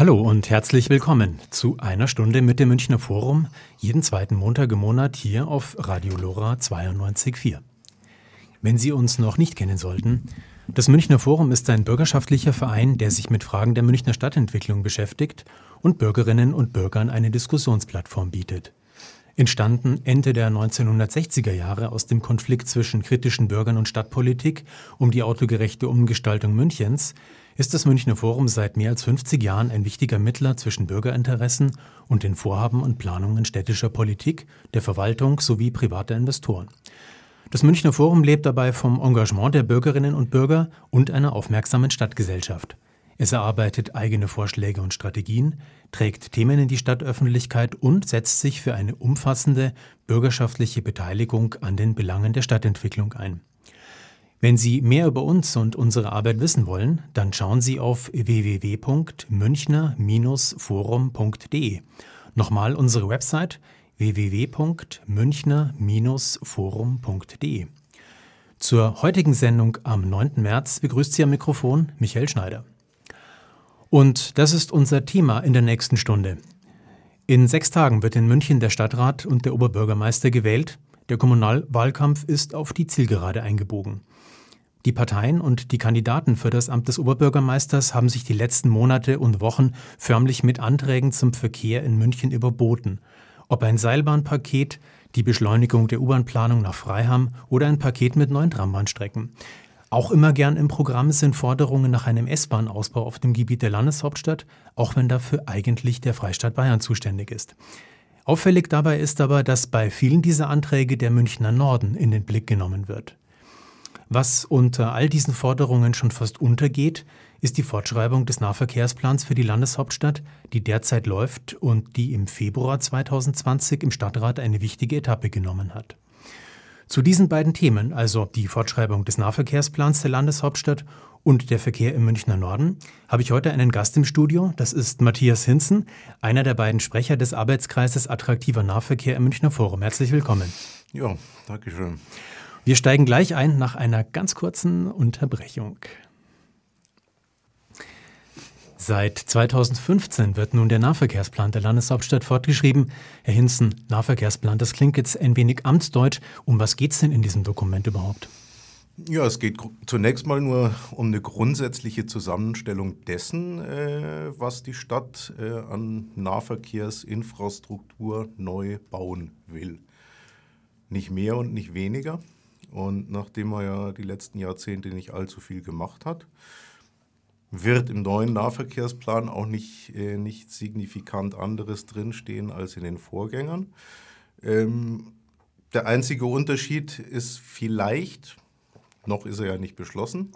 Hallo und herzlich willkommen zu einer Stunde mit dem Münchner Forum, jeden zweiten Montag im Monat hier auf Radio Lora 92.4. Wenn Sie uns noch nicht kennen sollten, das Münchner Forum ist ein bürgerschaftlicher Verein, der sich mit Fragen der Münchner Stadtentwicklung beschäftigt und Bürgerinnen und Bürgern eine Diskussionsplattform bietet. Entstanden Ende der 1960er Jahre aus dem Konflikt zwischen kritischen Bürgern und Stadtpolitik um die autogerechte Umgestaltung Münchens, ist das Münchner Forum seit mehr als 50 Jahren ein wichtiger Mittler zwischen Bürgerinteressen und den Vorhaben und Planungen städtischer Politik, der Verwaltung sowie privater Investoren. Das Münchner Forum lebt dabei vom Engagement der Bürgerinnen und Bürger und einer aufmerksamen Stadtgesellschaft. Es erarbeitet eigene Vorschläge und Strategien, trägt Themen in die Stadtöffentlichkeit und setzt sich für eine umfassende bürgerschaftliche Beteiligung an den Belangen der Stadtentwicklung ein. Wenn Sie mehr über uns und unsere Arbeit wissen wollen, dann schauen Sie auf www.münchner-forum.de. Nochmal unsere Website www.münchner-forum.de. Zur heutigen Sendung am 9. März begrüßt Sie am Mikrofon Michael Schneider. Und das ist unser Thema in der nächsten Stunde. In sechs Tagen wird in München der Stadtrat und der Oberbürgermeister gewählt. Der Kommunalwahlkampf ist auf die Zielgerade eingebogen. Die Parteien und die Kandidaten für das Amt des Oberbürgermeisters haben sich die letzten Monate und Wochen förmlich mit Anträgen zum Verkehr in München überboten ob ein Seilbahnpaket, die Beschleunigung der U-Bahn-Planung nach Freiham oder ein Paket mit neuen Trambahnstrecken. Auch immer gern im Programm sind Forderungen nach einem S-Bahn-Ausbau auf dem Gebiet der Landeshauptstadt, auch wenn dafür eigentlich der Freistaat Bayern zuständig ist. Auffällig dabei ist aber, dass bei vielen dieser Anträge der Münchner Norden in den Blick genommen wird. Was unter all diesen Forderungen schon fast untergeht, ist die Fortschreibung des Nahverkehrsplans für die Landeshauptstadt, die derzeit läuft und die im Februar 2020 im Stadtrat eine wichtige Etappe genommen hat. Zu diesen beiden Themen, also die Fortschreibung des Nahverkehrsplans der Landeshauptstadt und der Verkehr im Münchner Norden, habe ich heute einen Gast im Studio. Das ist Matthias Hinzen, einer der beiden Sprecher des Arbeitskreises Attraktiver Nahverkehr im Münchner Forum. Herzlich willkommen. Ja, danke schön. Wir steigen gleich ein nach einer ganz kurzen Unterbrechung. Seit 2015 wird nun der Nahverkehrsplan der Landeshauptstadt fortgeschrieben. Herr Hinzen, Nahverkehrsplan, das klingt jetzt ein wenig amtsdeutsch. Um was geht es denn in diesem Dokument überhaupt? Ja, es geht zunächst mal nur um eine grundsätzliche Zusammenstellung dessen, äh, was die Stadt äh, an Nahverkehrsinfrastruktur neu bauen will. Nicht mehr und nicht weniger. Und nachdem man ja die letzten Jahrzehnte nicht allzu viel gemacht hat, wird im neuen Nahverkehrsplan auch nicht, äh, nicht signifikant anderes drinstehen als in den Vorgängern. Ähm, der einzige Unterschied ist vielleicht, noch ist er ja nicht beschlossen,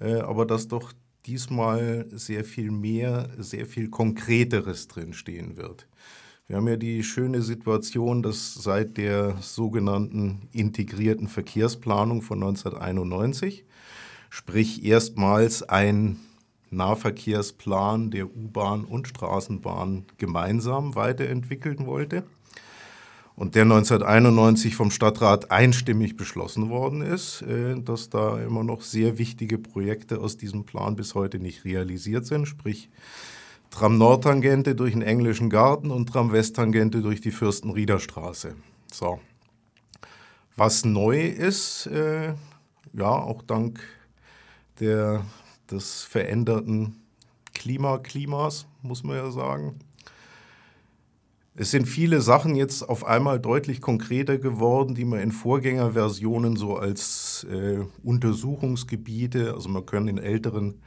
äh, aber dass doch diesmal sehr viel mehr, sehr viel Konkreteres drinstehen wird. Wir haben ja die schöne Situation, dass seit der sogenannten integrierten Verkehrsplanung von 1991, sprich erstmals ein Nahverkehrsplan der U-Bahn und Straßenbahn gemeinsam weiterentwickeln wollte und der 1991 vom Stadtrat einstimmig beschlossen worden ist, äh, dass da immer noch sehr wichtige Projekte aus diesem Plan bis heute nicht realisiert sind, sprich Tram-Nord-Tangente durch den Englischen Garten und Tram-West-Tangente durch die Fürstenriederstraße. So. Was neu ist, äh, ja, auch dank der des veränderten Klimaklimas, muss man ja sagen. Es sind viele Sachen jetzt auf einmal deutlich konkreter geworden, die man in Vorgängerversionen so als äh, Untersuchungsgebiete, also man kann in älteren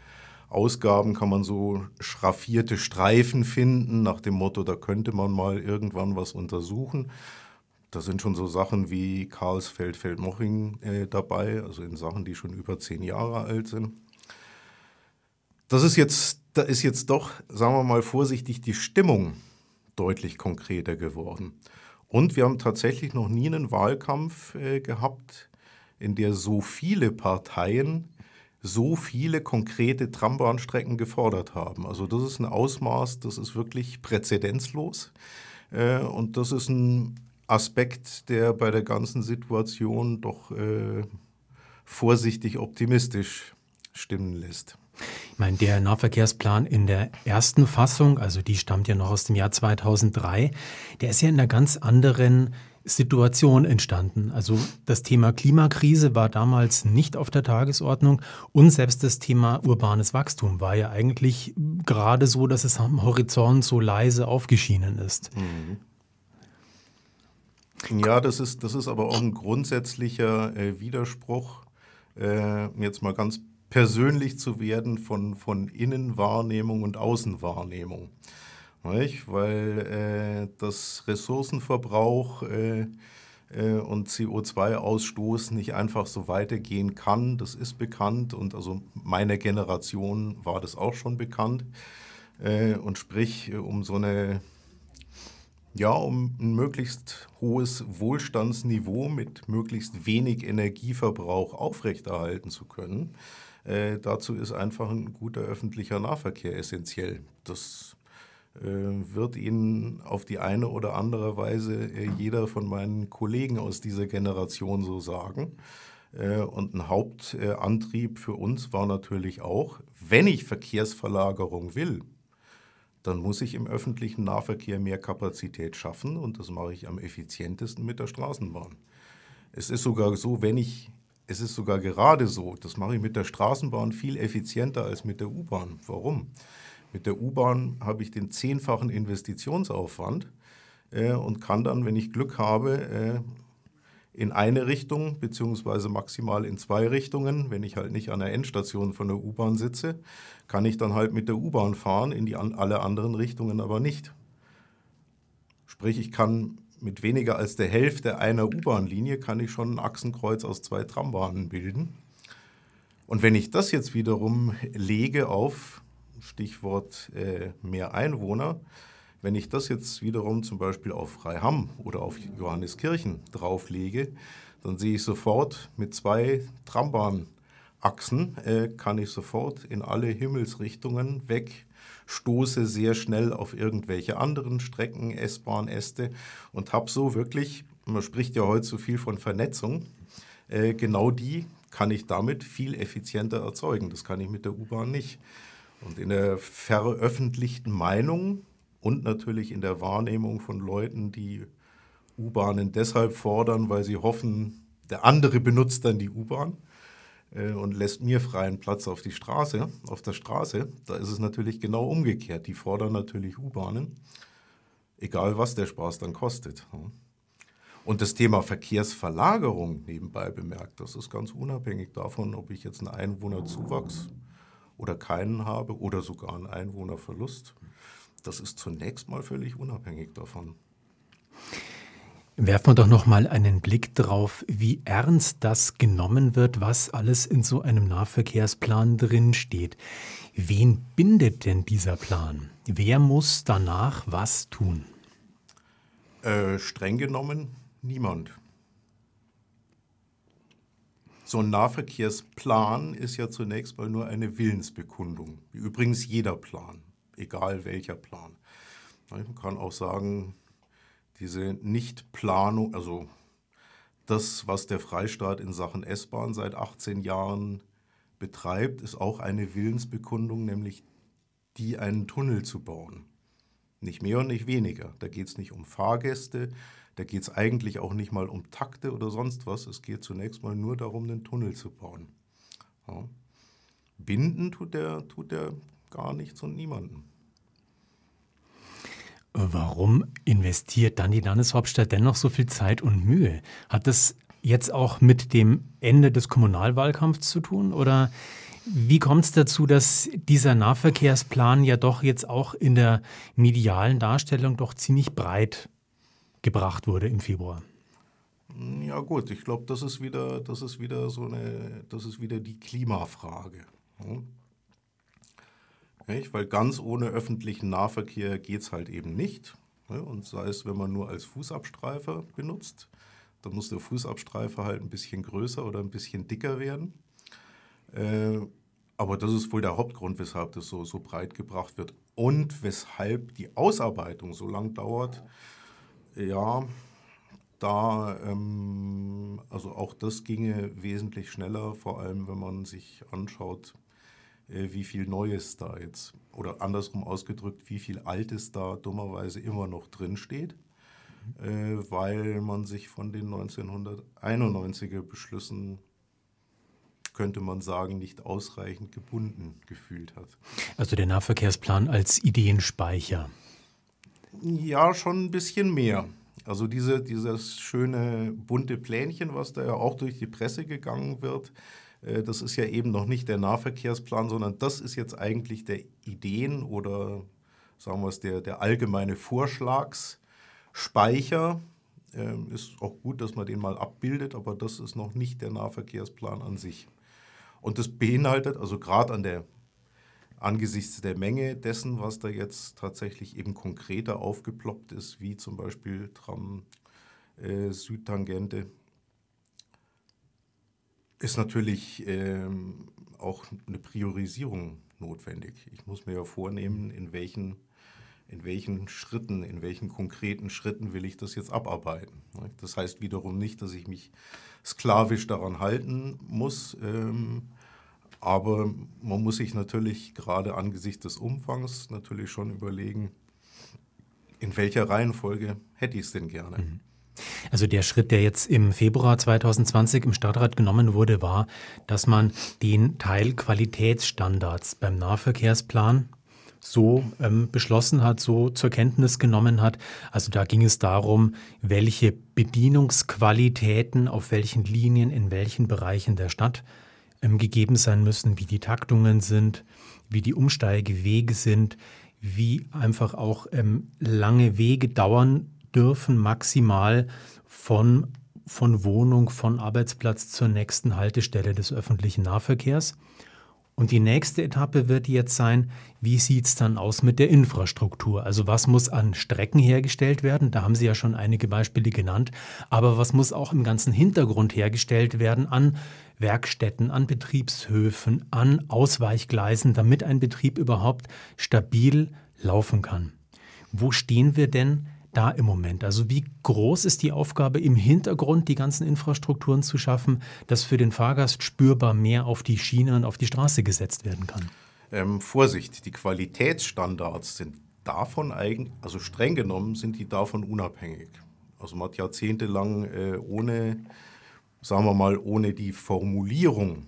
Ausgaben kann man so schraffierte Streifen finden, nach dem Motto, da könnte man mal irgendwann was untersuchen. Da sind schon so Sachen wie Karlsfeld, Feldmoching äh, dabei, also in Sachen, die schon über zehn Jahre alt sind. Das ist jetzt, da ist jetzt doch, sagen wir mal vorsichtig, die Stimmung deutlich konkreter geworden. Und wir haben tatsächlich noch nie einen Wahlkampf äh, gehabt, in der so viele Parteien so viele konkrete Trambahnstrecken gefordert haben. Also das ist ein Ausmaß, das ist wirklich präzedenzlos. Äh, und das ist ein Aspekt, der bei der ganzen Situation doch äh, vorsichtig optimistisch stimmen lässt. Ich meine, der Nahverkehrsplan in der ersten Fassung, also die stammt ja noch aus dem Jahr 2003, der ist ja in einer ganz anderen Situation entstanden. Also das Thema Klimakrise war damals nicht auf der Tagesordnung und selbst das Thema urbanes Wachstum war ja eigentlich gerade so, dass es am Horizont so leise aufgeschienen ist. Mhm. Ja, das ist, das ist aber auch ein grundsätzlicher äh, Widerspruch, äh, jetzt mal ganz persönlich zu werden von, von Innenwahrnehmung und Außenwahrnehmung. Nicht? Weil äh, das Ressourcenverbrauch äh, äh und CO2-Ausstoß nicht einfach so weitergehen kann, das ist bekannt und also meiner Generation war das auch schon bekannt. Äh, und sprich, um so eine ja, um ein möglichst hohes Wohlstandsniveau mit möglichst wenig Energieverbrauch aufrechterhalten zu können. Äh, dazu ist einfach ein guter öffentlicher Nahverkehr essentiell. Das wird Ihnen auf die eine oder andere Weise äh, jeder von meinen Kollegen aus dieser Generation so sagen. Äh, und ein Hauptantrieb für uns war natürlich auch, wenn ich Verkehrsverlagerung will, dann muss ich im öffentlichen Nahverkehr mehr Kapazität schaffen und das mache ich am effizientesten mit der Straßenbahn. Es ist sogar so, wenn ich, es ist sogar gerade so, das mache ich mit der Straßenbahn viel effizienter als mit der U-Bahn. Warum? Mit der U-Bahn habe ich den zehnfachen Investitionsaufwand äh, und kann dann, wenn ich Glück habe, äh, in eine Richtung beziehungsweise maximal in zwei Richtungen. Wenn ich halt nicht an der Endstation von der U-Bahn sitze, kann ich dann halt mit der U-Bahn fahren, in die an, alle anderen Richtungen aber nicht. Sprich, ich kann mit weniger als der Hälfte einer U-Bahn-Linie kann ich schon ein Achsenkreuz aus zwei Trambahnen bilden. Und wenn ich das jetzt wiederum lege auf Stichwort äh, mehr Einwohner, wenn ich das jetzt wiederum zum Beispiel auf Freiham oder auf Johanneskirchen drauflege, dann sehe ich sofort mit zwei Trambahnachsen, äh, kann ich sofort in alle Himmelsrichtungen weg, stoße sehr schnell auf irgendwelche anderen Strecken, S-Bahn, Äste und habe so wirklich, man spricht ja heute so viel von Vernetzung, äh, genau die kann ich damit viel effizienter erzeugen. Das kann ich mit der U-Bahn nicht. Und in der veröffentlichten Meinung und natürlich in der Wahrnehmung von Leuten, die U-Bahnen deshalb fordern, weil sie hoffen, der andere benutzt dann die U-Bahn äh, und lässt mir freien Platz auf die Straße, auf der Straße. Da ist es natürlich genau umgekehrt. Die fordern natürlich U-Bahnen, egal was der Spaß dann kostet. Und das Thema Verkehrsverlagerung nebenbei bemerkt, das ist ganz unabhängig davon, ob ich jetzt einen Einwohnerzuwachs oder keinen habe oder sogar einen Einwohnerverlust das ist zunächst mal völlig unabhängig davon. Werfen wir doch noch mal einen Blick drauf, wie ernst das genommen wird, was alles in so einem Nahverkehrsplan drin steht. Wen bindet denn dieser Plan? Wer muss danach was tun? Äh, streng genommen niemand. So ein Nahverkehrsplan ist ja zunächst mal nur eine Willensbekundung, wie übrigens jeder Plan egal welcher Plan. Man kann auch sagen, diese Nichtplanung, also das, was der Freistaat in Sachen S-Bahn seit 18 Jahren betreibt, ist auch eine Willensbekundung, nämlich die einen Tunnel zu bauen. Nicht mehr und nicht weniger. Da geht es nicht um Fahrgäste, da geht es eigentlich auch nicht mal um Takte oder sonst was. Es geht zunächst mal nur darum, einen Tunnel zu bauen. Ja. Binden tut der, tut der gar nichts und niemanden. Warum investiert dann die Landeshauptstadt dennoch so viel Zeit und Mühe? Hat das jetzt auch mit dem Ende des Kommunalwahlkampfs zu tun? Oder wie kommt es dazu, dass dieser Nahverkehrsplan ja doch jetzt auch in der medialen Darstellung doch ziemlich breit gebracht wurde im Februar? Ja gut, ich glaube, das ist wieder, das ist wieder so eine, das ist wieder die Klimafrage. Hm? Weil ganz ohne öffentlichen Nahverkehr geht es halt eben nicht. Ne? Und sei es, wenn man nur als Fußabstreifer benutzt, dann muss der Fußabstreifer halt ein bisschen größer oder ein bisschen dicker werden. Äh, aber das ist wohl der Hauptgrund, weshalb das so, so breit gebracht wird. Und weshalb die Ausarbeitung so lang dauert. Ja, da, ähm, also auch das ginge wesentlich schneller, vor allem wenn man sich anschaut, äh, wie viel Neues da jetzt, oder andersrum ausgedrückt, wie viel Altes da dummerweise immer noch drinsteht, äh, weil man sich von den 1991er Beschlüssen könnte man sagen, nicht ausreichend gebunden gefühlt hat. Also der Nahverkehrsplan als Ideenspeicher. Ja, schon ein bisschen mehr. Also diese, dieses schöne bunte Plänchen, was da ja auch durch die Presse gegangen wird, äh, das ist ja eben noch nicht der Nahverkehrsplan, sondern das ist jetzt eigentlich der Ideen- oder sagen wir es, der, der allgemeine Vorschlagsspeicher. Ähm, ist auch gut, dass man den mal abbildet, aber das ist noch nicht der Nahverkehrsplan an sich. Und das beinhaltet also gerade an der angesichts der Menge dessen, was da jetzt tatsächlich eben konkreter aufgeploppt ist, wie zum Beispiel Tram äh, Südtangente, ist natürlich ähm, auch eine Priorisierung notwendig. Ich muss mir ja vornehmen, in welchen, in welchen Schritten, in welchen konkreten Schritten will ich das jetzt abarbeiten. Das heißt wiederum nicht, dass ich mich sklavisch daran halten muss. Ähm, aber man muss sich natürlich gerade angesichts des Umfangs natürlich schon überlegen, in welcher Reihenfolge hätte ich es denn gerne. Mhm. Also der Schritt, der jetzt im Februar 2020 im Stadtrat genommen wurde, war, dass man den Teil Qualitätsstandards beim Nahverkehrsplan so ähm, beschlossen hat, so zur Kenntnis genommen hat. Also da ging es darum, welche Bedienungsqualitäten auf welchen Linien in welchen Bereichen der Stadt gegeben sein müssen, wie die Taktungen sind, wie die Umsteigewege sind, wie einfach auch ähm, lange Wege dauern dürfen, maximal von, von Wohnung, von Arbeitsplatz zur nächsten Haltestelle des öffentlichen Nahverkehrs. Und die nächste Etappe wird jetzt sein, wie sieht es dann aus mit der Infrastruktur? Also was muss an Strecken hergestellt werden? Da haben Sie ja schon einige Beispiele genannt. Aber was muss auch im ganzen Hintergrund hergestellt werden an Werkstätten, an Betriebshöfen, an Ausweichgleisen, damit ein Betrieb überhaupt stabil laufen kann? Wo stehen wir denn da im Moment? Also wie groß ist die Aufgabe im Hintergrund, die ganzen Infrastrukturen zu schaffen, dass für den Fahrgast spürbar mehr auf die Schiene und auf die Straße gesetzt werden kann? Ähm, Vorsicht, die Qualitätsstandards sind davon eigen, also streng genommen sind die davon unabhängig. Also man hat jahrzehntelang äh, ohne, sagen wir mal, ohne die Formulierung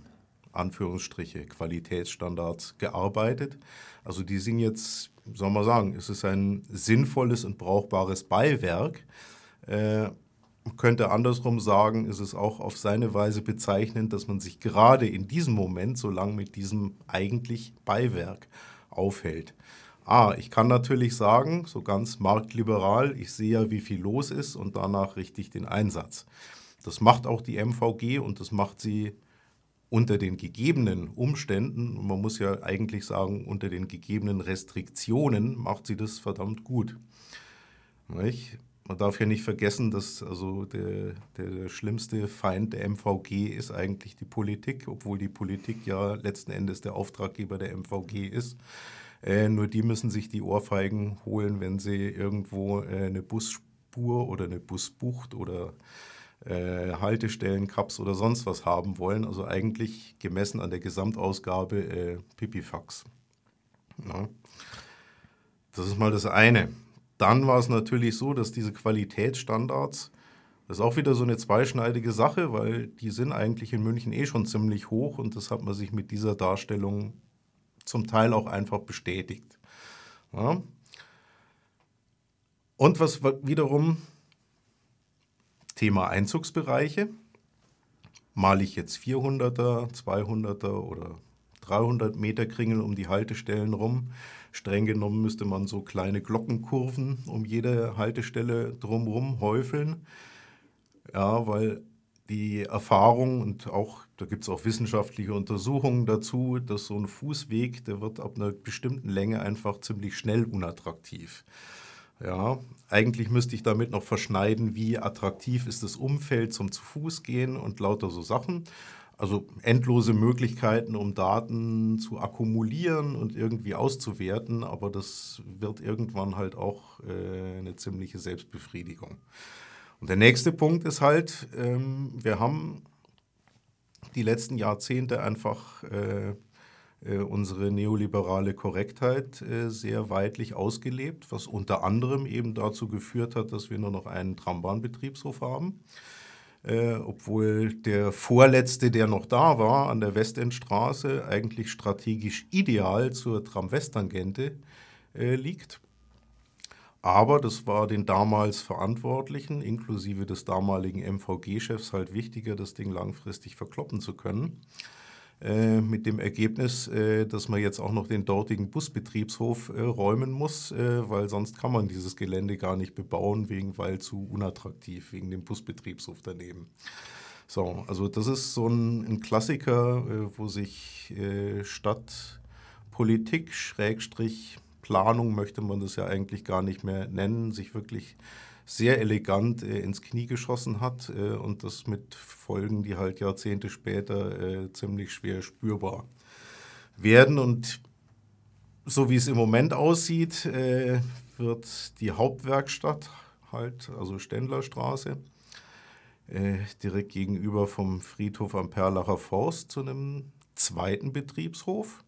Anführungsstriche Qualitätsstandards gearbeitet. Also die sind jetzt, soll man sagen, es ist ein sinnvolles und brauchbares Beiwerk. Äh, könnte andersrum sagen, ist es auch auf seine Weise bezeichnend, dass man sich gerade in diesem Moment so lange mit diesem eigentlich Beiwerk aufhält. Ah, ich kann natürlich sagen, so ganz marktliberal, ich sehe ja, wie viel los ist und danach richte ich den Einsatz. Das macht auch die MVG und das macht sie unter den gegebenen Umständen, man muss ja eigentlich sagen, unter den gegebenen Restriktionen macht sie das verdammt gut. Nicht? Man darf ja nicht vergessen, dass also der, der schlimmste Feind der MVG ist eigentlich die Politik, obwohl die Politik ja letzten Endes der Auftraggeber der MVG ist. Äh, nur die müssen sich die Ohrfeigen holen, wenn sie irgendwo äh, eine Busspur oder eine Busbucht oder äh, Haltestellen, Cups oder sonst was haben wollen. Also eigentlich gemessen an der Gesamtausgabe äh, Pipifax. Ja. Das ist mal das eine. Dann war es natürlich so, dass diese Qualitätsstandards, das ist auch wieder so eine zweischneidige Sache, weil die sind eigentlich in München eh schon ziemlich hoch und das hat man sich mit dieser Darstellung zum Teil auch einfach bestätigt. Ja. Und was wiederum Thema Einzugsbereiche. Male ich jetzt 400er, 200er oder 300 Meter Kringeln um die Haltestellen rum. Streng genommen müsste man so kleine Glockenkurven um jede Haltestelle drumherum häufeln. Ja, weil die Erfahrung und auch, da gibt es auch wissenschaftliche Untersuchungen dazu, dass so ein Fußweg, der wird ab einer bestimmten Länge einfach ziemlich schnell unattraktiv. Ja, eigentlich müsste ich damit noch verschneiden, wie attraktiv ist das Umfeld zum zu Fuß gehen und lauter so Sachen. Also endlose Möglichkeiten, um Daten zu akkumulieren und irgendwie auszuwerten, aber das wird irgendwann halt auch äh, eine ziemliche Selbstbefriedigung. Und der nächste Punkt ist halt, ähm, wir haben die letzten Jahrzehnte einfach äh, unsere neoliberale Korrektheit äh, sehr weitlich ausgelebt, was unter anderem eben dazu geführt hat, dass wir nur noch einen Trambahnbetriebshof haben. Äh, obwohl der vorletzte, der noch da war, an der Westendstraße, eigentlich strategisch ideal zur Tram-West-Tangente äh, liegt. Aber das war den damals Verantwortlichen, inklusive des damaligen MVG-Chefs, halt wichtiger, das Ding langfristig verkloppen zu können. Äh, mit dem Ergebnis, äh, dass man jetzt auch noch den dortigen Busbetriebshof äh, räumen muss, weil sonst kann man dieses Gelände gar nicht bebauen, wegen, weil zu unattraktiv, wegen dem Busbetriebshof daneben. So, also das ist so ein, ein Klassiker, wo sich Stadtpolitik, Schrägstrich Planung möchte man das ja eigentlich gar nicht mehr nennen, sich wirklich sehr elegant äh, ins Knie geschossen hat äh, und das mit Folgen, die halt Jahrzehnte später äh, ziemlich schwer spürbar werden. Und so wie es im Moment aussieht, äh, wird die Hauptwerkstatt halt, also Ständlerstraße, äh, direkt gegenüber vom Friedhof am Perlacher Forst zu einem zweiten Betriebshof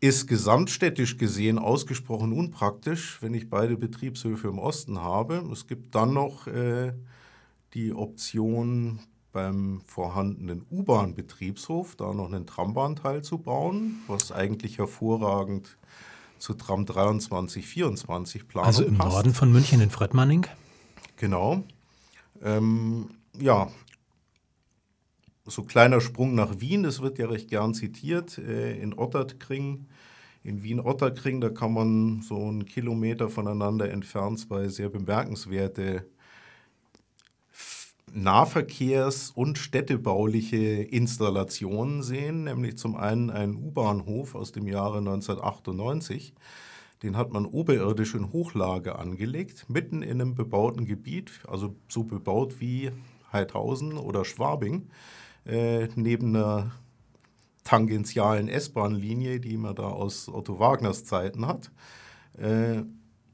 ist gesamtstädtisch gesehen ausgesprochen unpraktisch, wenn ich beide Betriebshöfe im Osten habe. Es gibt dann noch äh, die Option, beim vorhandenen U-Bahn-Betriebshof da noch einen Trambahnteil zu bauen, was eigentlich hervorragend zu Tram 23, 24 Planung Also im passt. Norden von München in Fröttmanning? Genau. Ähm, ja, so kleiner Sprung nach Wien, das wird ja recht gern zitiert, äh, in Otterkring. In Wien-Otterkring, da kann man so einen Kilometer voneinander entfernt zwei sehr bemerkenswerte Nahverkehrs- und städtebauliche Installationen sehen, nämlich zum einen einen U-Bahnhof aus dem Jahre 1998. Den hat man oberirdisch in Hochlage angelegt, mitten in einem bebauten Gebiet, also so bebaut wie Heidhausen oder Schwabing äh, neben einer tangentialen S-Bahn-Linie, die man da aus Otto Wagners Zeiten hat. Äh,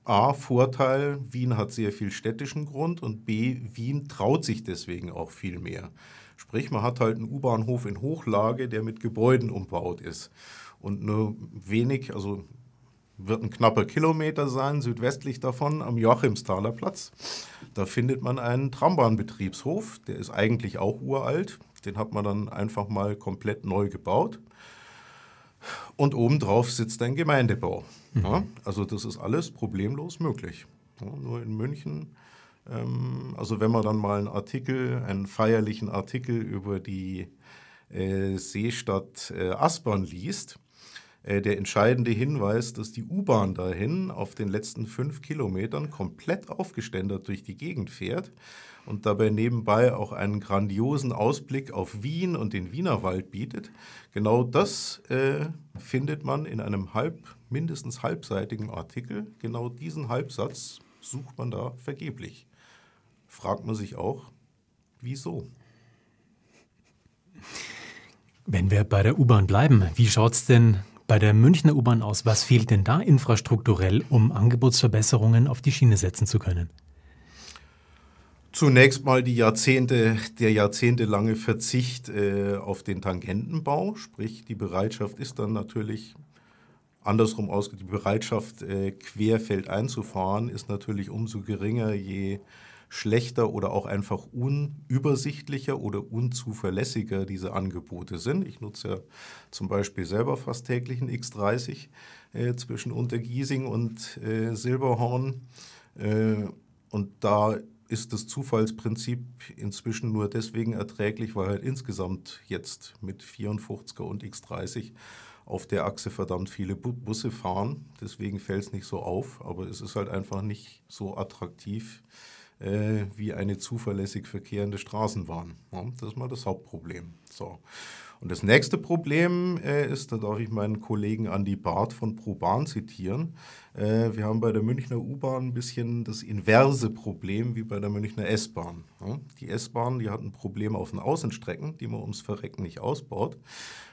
A, Vorteil, Wien hat sehr viel städtischen Grund und B, Wien traut sich deswegen auch viel mehr. Sprich, man hat halt einen U-Bahnhof in Hochlage, der mit Gebäuden umbaut ist. Und nur wenig, also wird ein knapper Kilometer sein, südwestlich davon am Joachimsthaler Platz. Da findet man einen Trambahnbetriebshof, der ist eigentlich auch uralt, den hat man dann einfach mal komplett neu gebaut. Und obendrauf sitzt ein Gemeindebau. Mhm. Ja, also das ist alles problemlos möglich. Ja, nur in München, ähm, also wenn man dann mal einen Artikel, einen feierlichen Artikel über die äh, Seestadt äh, Aspern liest, der entscheidende Hinweis, dass die U-Bahn dahin auf den letzten fünf Kilometern komplett aufgeständert durch die Gegend fährt und dabei nebenbei auch einen grandiosen Ausblick auf Wien und den Wienerwald bietet. Genau das äh, findet man in einem halb, mindestens halbseitigen Artikel. Genau diesen Halbsatz sucht man da vergeblich. Fragt man sich auch, wieso? Wenn wir bei der U-Bahn bleiben, wie schaut es denn bei der Münchner U-Bahn aus? Was fehlt denn da infrastrukturell, um Angebotsverbesserungen auf die Schiene setzen zu können? Zunächst mal die Jahrzehnte, der jahrzehntelange Verzicht äh, auf den Tangentenbau, sprich die Bereitschaft ist dann natürlich andersrum ausgedrückt, die Bereitschaft äh, querfeld einzufahren ist natürlich umso geringer, je schlechter oder auch einfach unübersichtlicher oder unzuverlässiger diese Angebote sind. Ich nutze ja zum Beispiel selber fast täglich einen X30 äh, zwischen Untergiesing und äh, Silberhorn. Äh, und da ist das Zufallsprinzip inzwischen nur deswegen erträglich, weil halt insgesamt jetzt mit 54er und X30 auf der Achse verdammt viele Busse fahren. Deswegen fällt es nicht so auf, aber es ist halt einfach nicht so attraktiv äh, wie eine zuverlässig verkehrende Straßenbahn. Ja, das ist mal das Hauptproblem. So. Und das nächste Problem äh, ist, da darf ich meinen Kollegen Andy Barth von ProBahn zitieren. Äh, wir haben bei der Münchner U-Bahn ein bisschen das inverse Problem wie bei der Münchner S-Bahn. Ja, die S-Bahn, die hat ein Problem auf den Außenstrecken, die man ums Verrecken nicht ausbaut.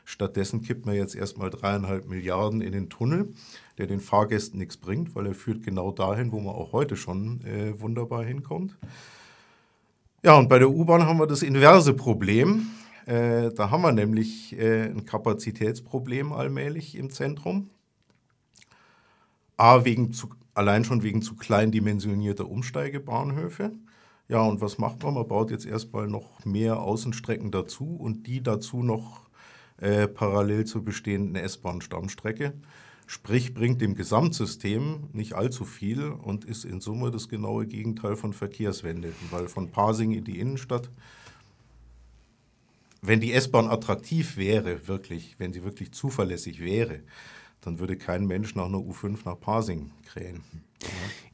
Stattdessen kippt man jetzt erstmal dreieinhalb Milliarden in den Tunnel, der den Fahrgästen nichts bringt, weil er führt genau dahin, wo man auch heute schon äh, wunderbar hinkommt. Ja, und bei der U-Bahn haben wir das inverse Problem. Äh, da haben wir nämlich äh, ein Kapazitätsproblem allmählich im Zentrum. A, wegen zu, allein schon wegen zu klein dimensionierter Umsteigebahnhöfe. Ja, und was macht man? Man baut jetzt erstmal noch mehr Außenstrecken dazu und die dazu noch äh, parallel zur bestehenden S-Bahn-Stammstrecke. Sprich, bringt dem Gesamtsystem nicht allzu viel und ist in Summe das genaue Gegenteil von Verkehrswende. Weil von Pasing in die Innenstadt, wenn die S-Bahn attraktiv wäre, wirklich, wenn sie wirklich zuverlässig wäre, dann würde kein Mensch nach einer U5 nach Pasing krähen.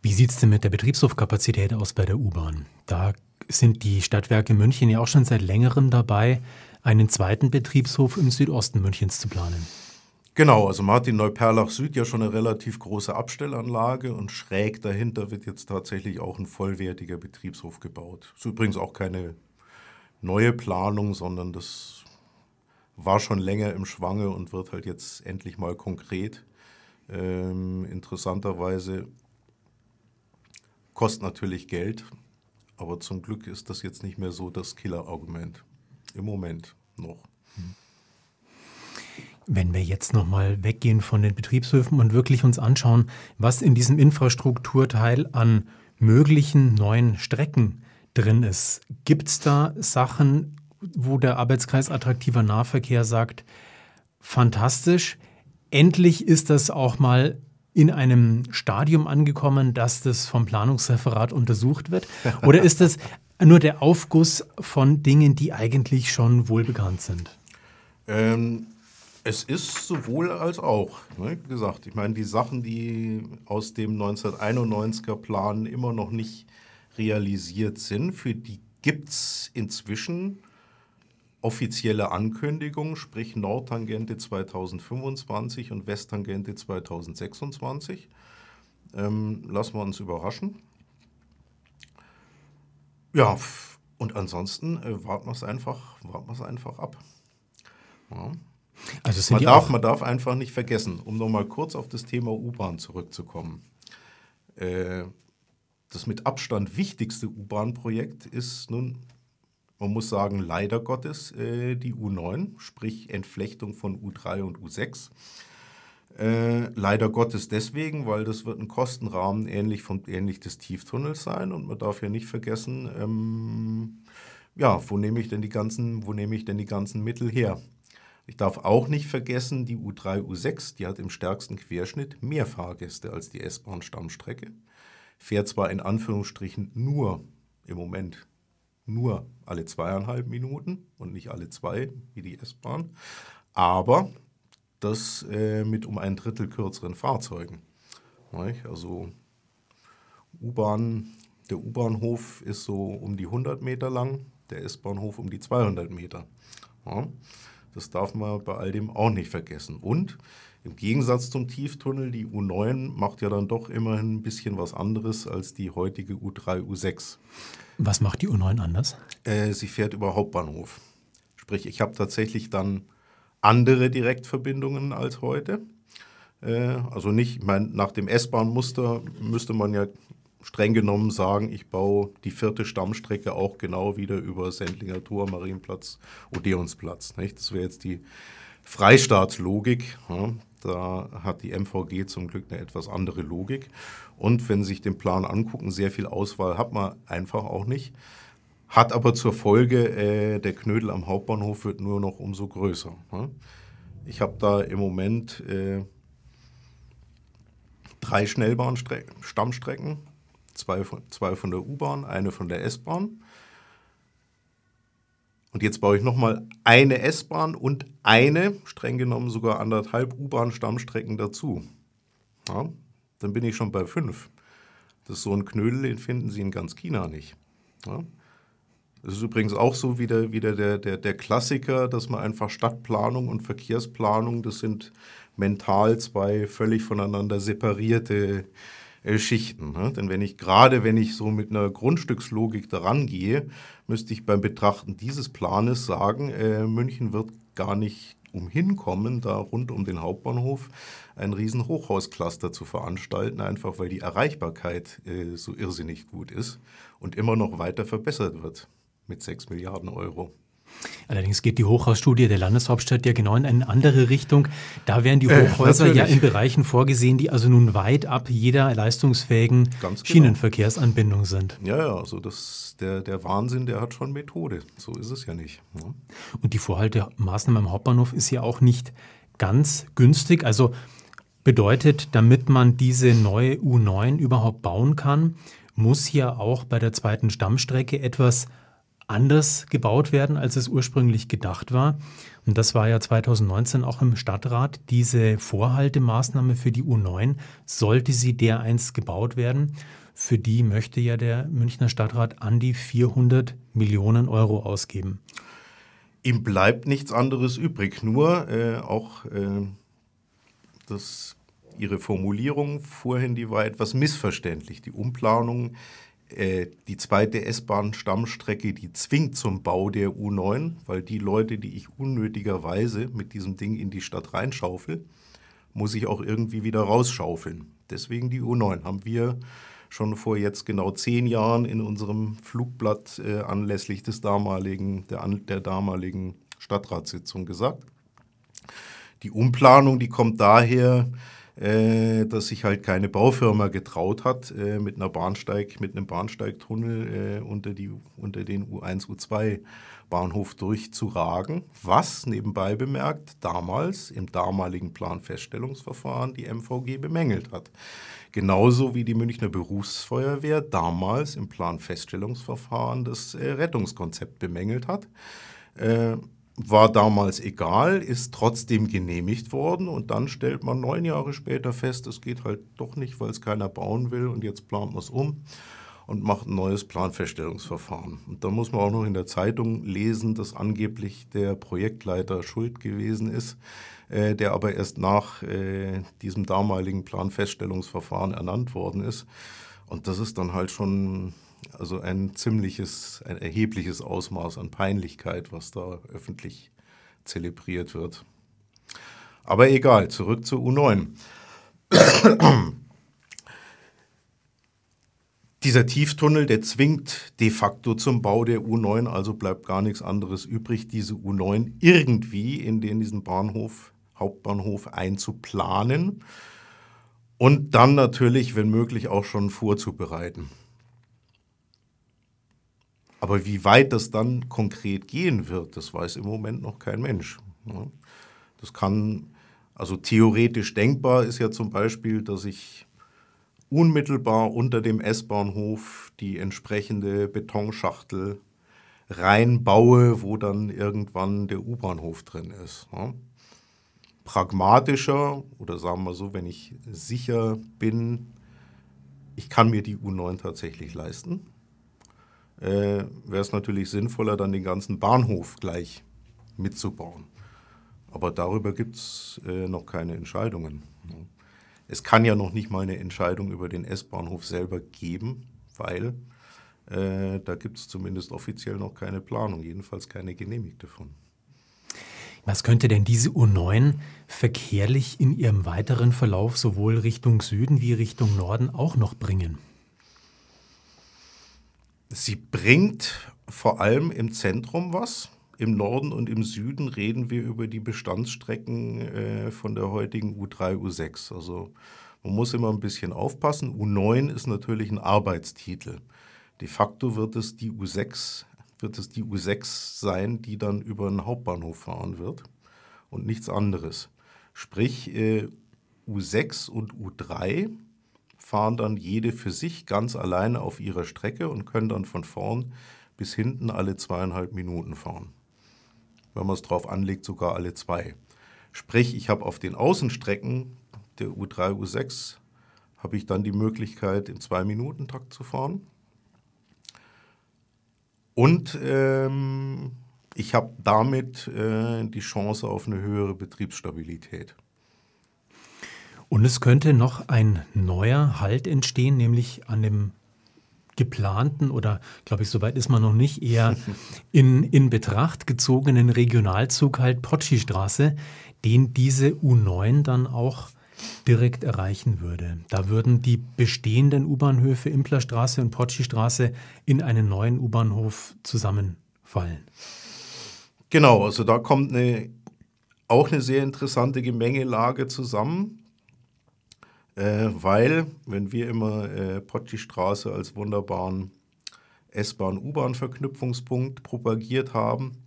Wie sieht es denn mit der Betriebshofkapazität aus bei der U-Bahn? Da sind die Stadtwerke München ja auch schon seit längerem dabei, einen zweiten Betriebshof im Südosten Münchens zu planen. Genau, also Martin Neuperlach Süd ja schon eine relativ große Abstellanlage und schräg dahinter wird jetzt tatsächlich auch ein vollwertiger Betriebshof gebaut. Das ist übrigens auch keine neue Planung, sondern das war schon länger im Schwange und wird halt jetzt endlich mal konkret. Ähm, interessanterweise kostet natürlich Geld, aber zum Glück ist das jetzt nicht mehr so das Killer-Argument. Im Moment noch. Wenn wir jetzt nochmal weggehen von den Betriebshöfen und wirklich uns anschauen, was in diesem Infrastrukturteil an möglichen neuen Strecken drin ist, gibt es da Sachen, wo der Arbeitskreis attraktiver Nahverkehr sagt, fantastisch, endlich ist das auch mal in einem Stadium angekommen, dass das vom Planungsreferat untersucht wird? Oder ist das nur der Aufguss von Dingen, die eigentlich schon wohlbekannt sind? Ähm, es ist sowohl als auch. Ne? Gesagt, ich meine, die Sachen, die aus dem 1991er Plan immer noch nicht realisiert sind, für die gibt es inzwischen offizielle Ankündigungen, sprich Nordtangente 2025 und Westtangente 2026. Ähm, lassen wir uns überraschen. Ja, und ansonsten äh, warten wir es einfach, einfach ab. Ja. Also man, darf, man darf einfach nicht vergessen, um nochmal kurz auf das Thema U-Bahn zurückzukommen. Äh, das mit Abstand wichtigste U-Bahn-Projekt ist nun, man muss sagen, leider Gottes äh, die U9, sprich Entflechtung von U3 und U6. Äh, leider Gottes deswegen, weil das wird ein Kostenrahmen ähnlich, von, ähnlich des Tieftunnels sein und man darf ja nicht vergessen, ähm, ja, wo nehme ich denn die ganzen, wo nehme ich denn die ganzen Mittel her? Ich darf auch nicht vergessen, die U3, U6, die hat im stärksten Querschnitt mehr Fahrgäste als die S-Bahn-Stammstrecke. Fährt zwar in Anführungsstrichen nur im Moment nur alle zweieinhalb Minuten und nicht alle zwei wie die S-Bahn, aber das äh, mit um ein Drittel kürzeren Fahrzeugen. Also U-Bahn, der U-Bahnhof ist so um die 100 Meter lang, der S-Bahnhof um die 200 Meter. Ja. Das darf man bei all dem auch nicht vergessen. Und im Gegensatz zum Tieftunnel, die U9 macht ja dann doch immerhin ein bisschen was anderes als die heutige U3, U6. Was macht die U9 anders? Äh, sie fährt über Hauptbahnhof. Sprich, ich habe tatsächlich dann andere Direktverbindungen als heute. Äh, also nicht, ich meine, nach dem S-Bahn-Muster müsste man ja streng genommen sagen, ich baue die vierte Stammstrecke auch genau wieder über Sendlinger Tor, Marienplatz, Odeonsplatz. Nicht? Das wäre jetzt die Freistaatlogik. Ja, da hat die MVG zum Glück eine etwas andere Logik. Und wenn Sie sich den Plan angucken, sehr viel Auswahl hat man einfach auch nicht. Hat aber zur Folge, äh, der Knödel am Hauptbahnhof wird nur noch umso größer. Ne? Ich habe da im Moment äh, drei Schnellbahnstammstrecken zwei von, zwei von der U-Bahn, eine von der S-Bahn. Und jetzt baue ich nochmal eine S-Bahn und eine, streng genommen sogar anderthalb U-Bahn-Stammstrecken dazu. Ja, dann bin ich schon bei fünf. Das ist so ein Knödel, den finden Sie in ganz China nicht. Ja. Das ist übrigens auch so wieder, wieder der, der, der Klassiker, dass man einfach Stadtplanung und Verkehrsplanung, das sind mental zwei völlig voneinander separierte äh, Schichten. Ne? Denn wenn ich gerade, wenn ich so mit einer Grundstückslogik daran gehe, müsste ich beim Betrachten dieses Planes sagen, äh, München wird gar nicht umhin kommen, da rund um den Hauptbahnhof ein riesen Hochhauscluster zu veranstalten, einfach weil die Erreichbarkeit äh, so irrsinnig gut ist und immer noch weiter verbessert wird mit 6 Milliarden Euro. Allerdings geht die Hochhausstudie der Landeshauptstadt ja genau in eine andere Richtung. Da wären die äh, Hochhäuser äh, ja in Bereichen vorgesehen, die also nun weit ab jeder leistungsfähigen genau. Schienenverkehrsanbindung sind. Ja, ja, also das, der, der Wahnsinn, der hat schon Methode. So ist es ja nicht. Ja. Und die Vorhaltemaßnahme am Hauptbahnhof ist ja auch nicht ganz günstig. Also bedeutet, damit man diese neue U9 überhaupt bauen kann, muss hier auch bei der zweiten Stammstrecke etwas anders gebaut werden, als es ursprünglich gedacht war. Und das war ja 2019 auch im Stadtrat. Diese Vorhaltemaßnahme für die U9, sollte sie dereinst gebaut werden, für die möchte ja der Münchner Stadtrat an die 400 Millionen Euro ausgeben. Ihm bleibt nichts anderes übrig, nur äh, auch äh, das, Ihre Formulierung vorhin, die war etwas missverständlich. Die Umplanung äh, die zweite S-Bahn-Stammstrecke, die zwingt zum Bau der U9, weil die Leute, die ich unnötigerweise mit diesem Ding in die Stadt reinschaufel, muss ich auch irgendwie wieder rausschaufeln. Deswegen die U9 haben wir schon vor jetzt genau zehn Jahren in unserem Flugblatt äh, anlässlich des damaligen, der, der damaligen Stadtratssitzung gesagt. Die Umplanung, die kommt daher, äh, dass sich halt keine Baufirma getraut hat, äh, mit einer Bahnsteig, mit einem Bahnsteigtunnel äh, unter, die, unter den U1, U2 Bahnhof durchzuragen, was nebenbei bemerkt damals im damaligen Planfeststellungsverfahren die MVG bemängelt hat. Genauso wie die Münchner Berufsfeuerwehr damals im Planfeststellungsverfahren das äh, Rettungskonzept bemängelt hat. Äh, war damals egal, ist trotzdem genehmigt worden und dann stellt man neun Jahre später fest, es geht halt doch nicht, weil es keiner bauen will und jetzt plant man es um und macht ein neues Planfeststellungsverfahren. Und da muss man auch noch in der Zeitung lesen, dass angeblich der Projektleiter schuld gewesen ist, äh, der aber erst nach äh, diesem damaligen Planfeststellungsverfahren ernannt worden ist. Und das ist dann halt schon also ein ziemliches, ein erhebliches Ausmaß an Peinlichkeit, was da öffentlich zelebriert wird. Aber egal, zurück zu U9. Dieser Tieftunnel, der zwingt de facto zum Bau der U9, also bleibt gar nichts anderes übrig, diese U9 irgendwie in diesen Bahnhof, Hauptbahnhof einzuplanen und dann natürlich, wenn möglich, auch schon vorzubereiten. Aber wie weit das dann konkret gehen wird, das weiß im Moment noch kein Mensch. Das kann, also theoretisch denkbar ist ja zum Beispiel, dass ich unmittelbar unter dem S-Bahnhof die entsprechende Betonschachtel reinbaue, wo dann irgendwann der U-Bahnhof drin ist. Pragmatischer oder sagen wir so, wenn ich sicher bin, ich kann mir die U9 tatsächlich leisten, äh, wäre es natürlich sinnvoller, dann den ganzen Bahnhof gleich mitzubauen. Aber darüber gibt es äh, noch keine Entscheidungen. Es kann ja noch nicht mal eine Entscheidung über den S-Bahnhof selber geben, weil äh, da gibt es zumindest offiziell noch keine Planung, jedenfalls keine genehmigte von. Was könnte denn diese U9 verkehrlich in ihrem weiteren Verlauf sowohl Richtung Süden wie Richtung Norden auch noch bringen? Sie bringt vor allem im Zentrum was. Im Norden und im Süden reden wir über die Bestandsstrecken äh, von der heutigen U3, U6. Also man muss immer ein bisschen aufpassen. U9 ist natürlich ein Arbeitstitel. De facto wird es die U6, wird es die U6 sein, die dann über den Hauptbahnhof fahren wird und nichts anderes. Sprich, äh, U6 und U3 fahren dann jede für sich ganz alleine auf ihrer Strecke und können dann von vorn bis hinten alle zweieinhalb Minuten fahren. Wenn man es drauf anlegt, sogar alle zwei. Sprich, ich habe auf den Außenstrecken der U3, U6 habe ich dann die Möglichkeit, im Zwei-Minuten-Takt zu fahren. Und ähm, ich habe damit äh, die Chance auf eine höhere Betriebsstabilität. Und es könnte noch ein neuer Halt entstehen, nämlich an dem geplanten oder, glaube ich, soweit ist man noch nicht, eher in, in Betracht gezogenen Regionalzug halt Potschi-Straße, den diese U9 dann auch direkt erreichen würde. Da würden die bestehenden U-Bahnhöfe Implerstraße und Potschi-Straße in einen neuen U-Bahnhof zusammenfallen. Genau, also da kommt eine, auch eine sehr interessante Gemengelage zusammen. Äh, weil, wenn wir immer äh, Pocci-Straße als wunderbaren S-Bahn-U-Bahn-Verknüpfungspunkt propagiert haben,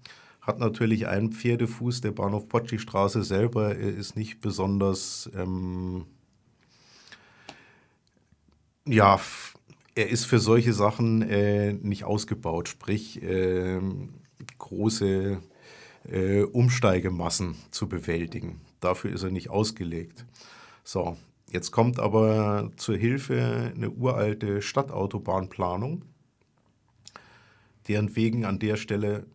hat natürlich einen Pferdefuß. Der Bahnhof Pocci-Straße selber ist nicht besonders, ähm, ja, er ist für solche Sachen äh, nicht ausgebaut, sprich äh, große äh, Umsteigemassen zu bewältigen. Dafür ist er nicht ausgelegt. So, Jetzt kommt aber zur Hilfe eine uralte Stadtautobahnplanung, deren wegen an der Stelle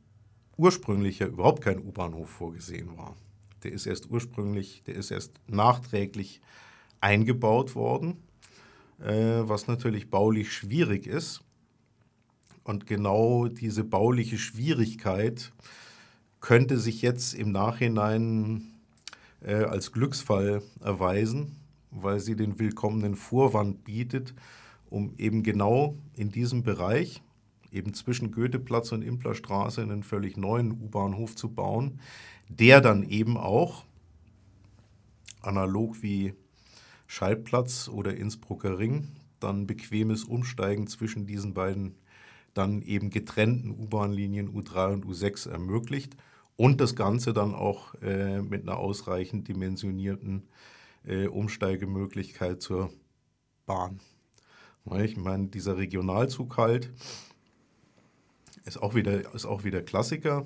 ursprünglich ja überhaupt kein U-Bahnhof vorgesehen war. Der ist erst ursprünglich, der ist erst nachträglich eingebaut worden, äh, was natürlich baulich schwierig ist. Und genau diese bauliche Schwierigkeit könnte sich jetzt im Nachhinein äh, als Glücksfall erweisen, weil sie den willkommenen Vorwand bietet, um eben genau in diesem Bereich, eben zwischen Goetheplatz und Implerstraße, einen völlig neuen U-Bahnhof zu bauen, der dann eben auch, analog wie Schallplatz oder Innsbrucker Ring, dann bequemes Umsteigen zwischen diesen beiden dann eben getrennten U-Bahn-Linien U3 und U6 ermöglicht und das Ganze dann auch äh, mit einer ausreichend dimensionierten äh, Umsteigemöglichkeit zur Bahn. Ich meine, dieser Regionalzug halt ist auch wieder, ist auch wieder Klassiker.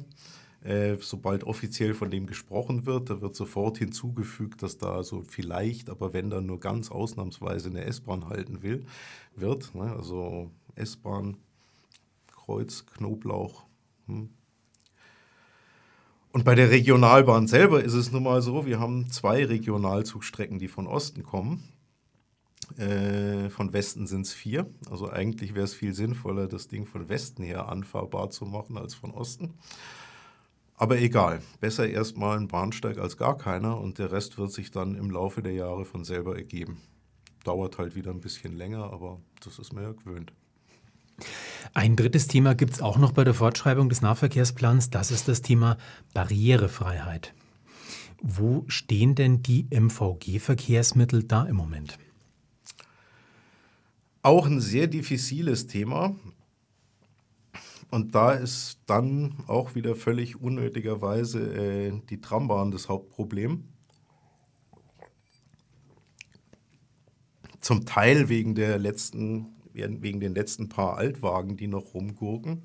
Äh, sobald offiziell von dem gesprochen wird, da wird sofort hinzugefügt, dass da so vielleicht, aber wenn dann nur ganz ausnahmsweise eine S-Bahn halten will, wird. Ne? Also S-Bahn, Kreuz, Knoblauch, hm, und bei der Regionalbahn selber ist es nun mal so, wir haben zwei Regionalzugstrecken, die von Osten kommen. Äh, von Westen sind es vier. Also eigentlich wäre es viel sinnvoller, das Ding von Westen her anfahrbar zu machen als von Osten. Aber egal, besser erstmal ein Bahnsteig als gar keiner und der Rest wird sich dann im Laufe der Jahre von selber ergeben. Dauert halt wieder ein bisschen länger, aber das ist mir ja gewöhnt. Ein drittes Thema gibt es auch noch bei der Fortschreibung des Nahverkehrsplans, das ist das Thema Barrierefreiheit. Wo stehen denn die MVG-Verkehrsmittel da im Moment? Auch ein sehr diffiziles Thema. Und da ist dann auch wieder völlig unnötigerweise äh, die Trambahn das Hauptproblem. Zum Teil wegen der letzten wegen den letzten paar Altwagen, die noch rumgurken.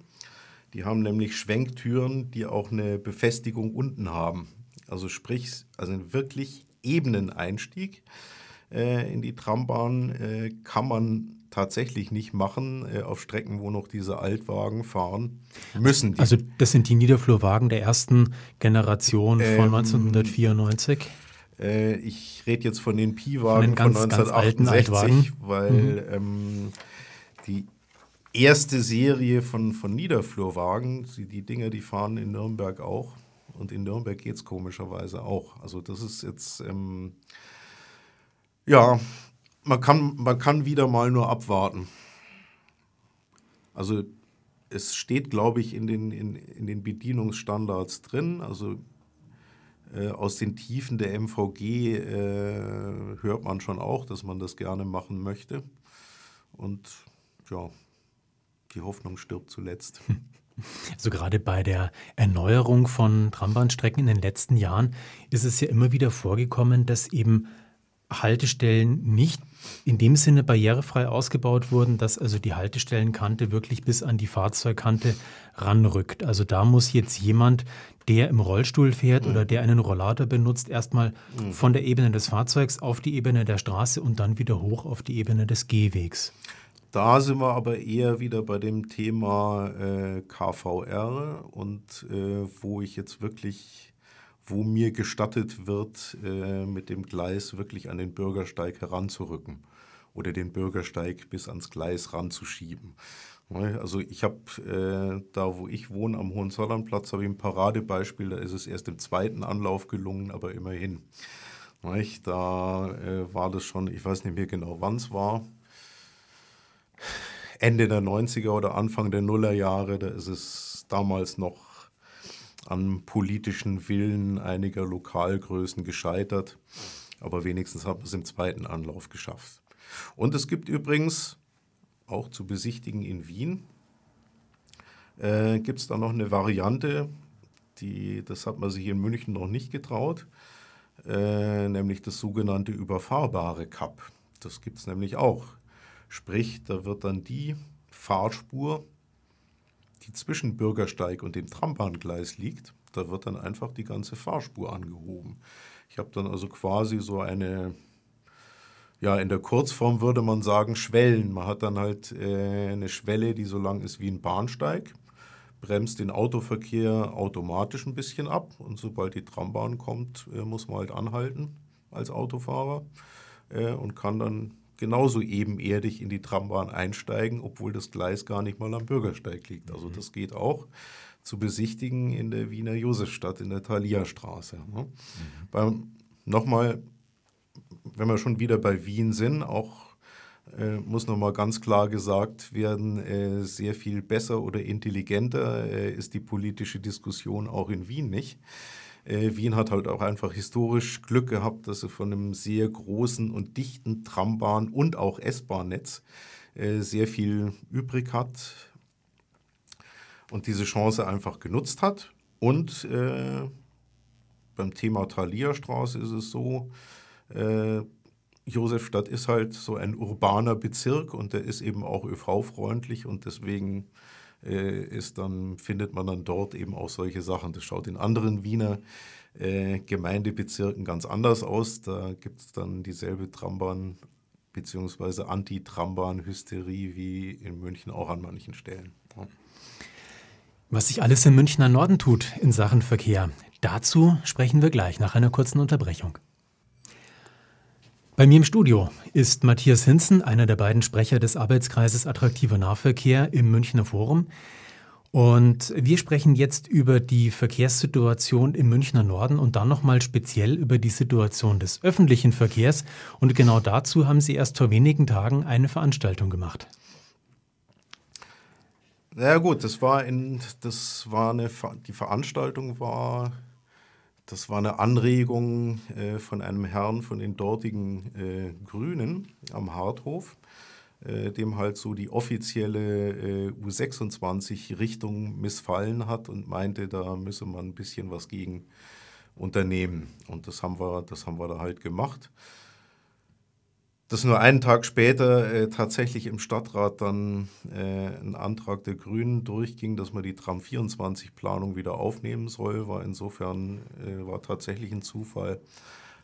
Die haben nämlich Schwenktüren, die auch eine Befestigung unten haben. Also sprich, also einen wirklich ebenen Einstieg äh, in die Trambahn äh, kann man tatsächlich nicht machen äh, auf Strecken, wo noch diese Altwagen fahren müssen. Die. Also das sind die Niederflurwagen der ersten Generation von ähm, 1994? Äh, ich rede jetzt von den Pi-Wagen von, von 1968, weil mhm. ähm, die erste Serie von, von Niederflurwagen. Die, Dinger, die fahren in Nürnberg auch. Und in Nürnberg geht es komischerweise auch. Also das ist jetzt, ähm, ja, man kann, man kann wieder mal nur abwarten. Also es steht, glaube ich, in den, in, in den Bedienungsstandards drin. Also äh, aus den Tiefen der MVG äh, hört man schon auch, dass man das gerne machen möchte. Und ja, die Hoffnung stirbt zuletzt. Also gerade bei der Erneuerung von Trambahnstrecken in den letzten Jahren ist es ja immer wieder vorgekommen, dass eben Haltestellen nicht in dem Sinne barrierefrei ausgebaut wurden, dass also die Haltestellenkante wirklich bis an die Fahrzeugkante ranrückt. Also da muss jetzt jemand, der im Rollstuhl fährt mhm. oder der einen Rollator benutzt, erstmal mhm. von der Ebene des Fahrzeugs auf die Ebene der Straße und dann wieder hoch auf die Ebene des Gehwegs. Da sind wir aber eher wieder bei dem Thema äh, KVR und äh, wo ich jetzt wirklich, wo mir gestattet wird, äh, mit dem Gleis wirklich an den Bürgersteig heranzurücken oder den Bürgersteig bis ans Gleis ranzuschieben. Ne, also ich habe äh, da, wo ich wohne, am Hohenzollernplatz, habe ich ein Paradebeispiel, da ist es erst im zweiten Anlauf gelungen, aber immerhin. Ne, da äh, war das schon, ich weiß nicht mehr genau, wann es war, Ende der 90er oder Anfang der Nullerjahre, da ist es damals noch an politischen Willen einiger Lokalgrößen gescheitert. Aber wenigstens hat man es im zweiten Anlauf geschafft. Und es gibt übrigens auch zu besichtigen in Wien, äh, gibt es da noch eine Variante, die, das hat man sich in München noch nicht getraut, äh, nämlich das sogenannte überfahrbare Cup. Das gibt es nämlich auch. Sprich, da wird dann die Fahrspur, die zwischen Bürgersteig und dem Trambahngleis liegt, da wird dann einfach die ganze Fahrspur angehoben. Ich habe dann also quasi so eine, ja, in der Kurzform würde man sagen, Schwellen. Man hat dann halt äh, eine Schwelle, die so lang ist wie ein Bahnsteig, bremst den Autoverkehr automatisch ein bisschen ab und sobald die Trambahn kommt, äh, muss man halt anhalten als Autofahrer äh, und kann dann genauso ebenerdig in die Trambahn einsteigen, obwohl das Gleis gar nicht mal am Bürgersteig liegt. Also mhm. das geht auch zu besichtigen in der Wiener Josefstadt in der Thalia-Straße. Ne? Mhm. Nochmal, wenn wir schon wieder bei Wien sind, auch äh, muss nochmal ganz klar gesagt werden, äh, sehr viel besser oder intelligenter äh, ist die politische Diskussion auch in Wien nicht. Äh, Wien hat halt auch einfach historisch Glück gehabt, dass sie von einem sehr großen und dichten Trambahn- und auch S-Bahn-Netz äh, sehr viel übrig hat und diese Chance einfach genutzt hat. Und äh, beim Thema Thalia-Straße ist es so, äh, Josefstadt ist halt so ein urbaner Bezirk und der ist eben auch ÖV-freundlich und deswegen ist dann, findet man dann dort eben auch solche Sachen. Das schaut in anderen Wiener äh, Gemeindebezirken ganz anders aus. Da gibt es dann dieselbe Trambahn bzw. Anti-Trambahn-Hysterie wie in München auch an manchen Stellen. Ja. Was sich alles im Münchner Norden tut in Sachen Verkehr, dazu sprechen wir gleich nach einer kurzen Unterbrechung. Bei mir im Studio ist Matthias Hinzen, einer der beiden Sprecher des Arbeitskreises Attraktiver Nahverkehr im Münchner Forum. Und wir sprechen jetzt über die Verkehrssituation im Münchner Norden und dann nochmal speziell über die Situation des öffentlichen Verkehrs. Und genau dazu haben Sie erst vor wenigen Tagen eine Veranstaltung gemacht. Na ja, gut, das war in, das war eine, die Veranstaltung war das war eine Anregung äh, von einem Herrn von den dortigen äh, Grünen am Harthof, äh, dem halt so die offizielle äh, U26-Richtung missfallen hat und meinte, da müsse man ein bisschen was gegen unternehmen. Und das haben wir, das haben wir da halt gemacht dass nur einen Tag später äh, tatsächlich im Stadtrat dann äh, ein Antrag der Grünen durchging, dass man die Tram 24 Planung wieder aufnehmen soll, war insofern äh, war tatsächlich ein Zufall,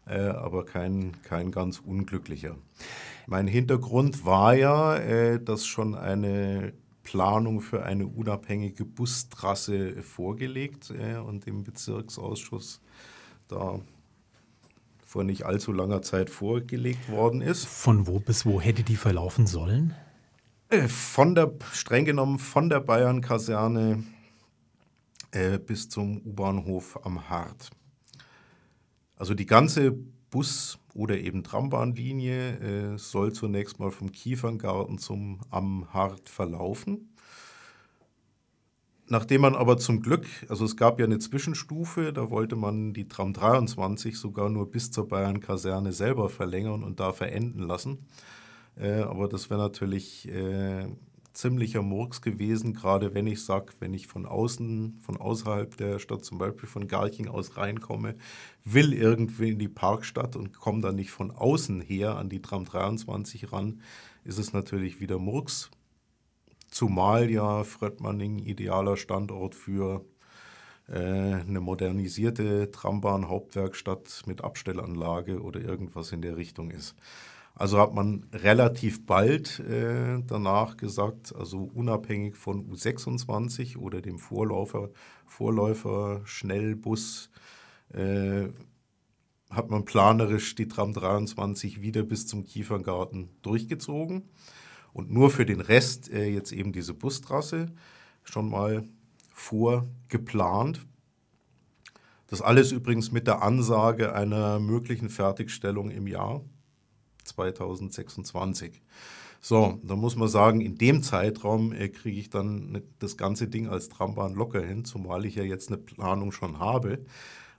äh, aber kein, kein ganz unglücklicher. Mein Hintergrund war ja, äh, dass schon eine Planung für eine unabhängige Bustrasse vorgelegt äh, und im Bezirksausschuss da vor nicht allzu langer Zeit vorgelegt worden ist. Von wo bis wo hätte die verlaufen sollen? Äh, von der, streng genommen von der Bayern-Kaserne äh, bis zum U-Bahnhof am Hart. Also die ganze Bus- oder eben Trambahnlinie äh, soll zunächst mal vom Kieferngarten zum Am Hart verlaufen. Nachdem man aber zum Glück, also es gab ja eine Zwischenstufe, da wollte man die Tram 23 sogar nur bis zur Bayern-Kaserne selber verlängern und da verenden lassen. Äh, aber das wäre natürlich äh, ziemlicher Murks gewesen, gerade wenn ich sage, wenn ich von außen, von außerhalb der Stadt, zum Beispiel von Garching aus reinkomme, will irgendwie in die Parkstadt und komme dann nicht von außen her an die Tram 23 ran, ist es natürlich wieder Murks. Zumal ja Fredmanning idealer Standort für äh, eine modernisierte Trambahn-Hauptwerkstatt mit Abstellanlage oder irgendwas in der Richtung ist. Also hat man relativ bald äh, danach gesagt, also unabhängig von U26 oder dem Vorläufer, Vorläufer Schnellbus, äh, hat man planerisch die Tram 23 wieder bis zum Kieferngarten durchgezogen und nur für den Rest äh, jetzt eben diese Bustrasse schon mal vorgeplant. Das alles übrigens mit der Ansage einer möglichen Fertigstellung im Jahr 2026. So, da muss man sagen, in dem Zeitraum äh, kriege ich dann ne, das ganze Ding als Trambahn locker hin, zumal ich ja jetzt eine Planung schon habe.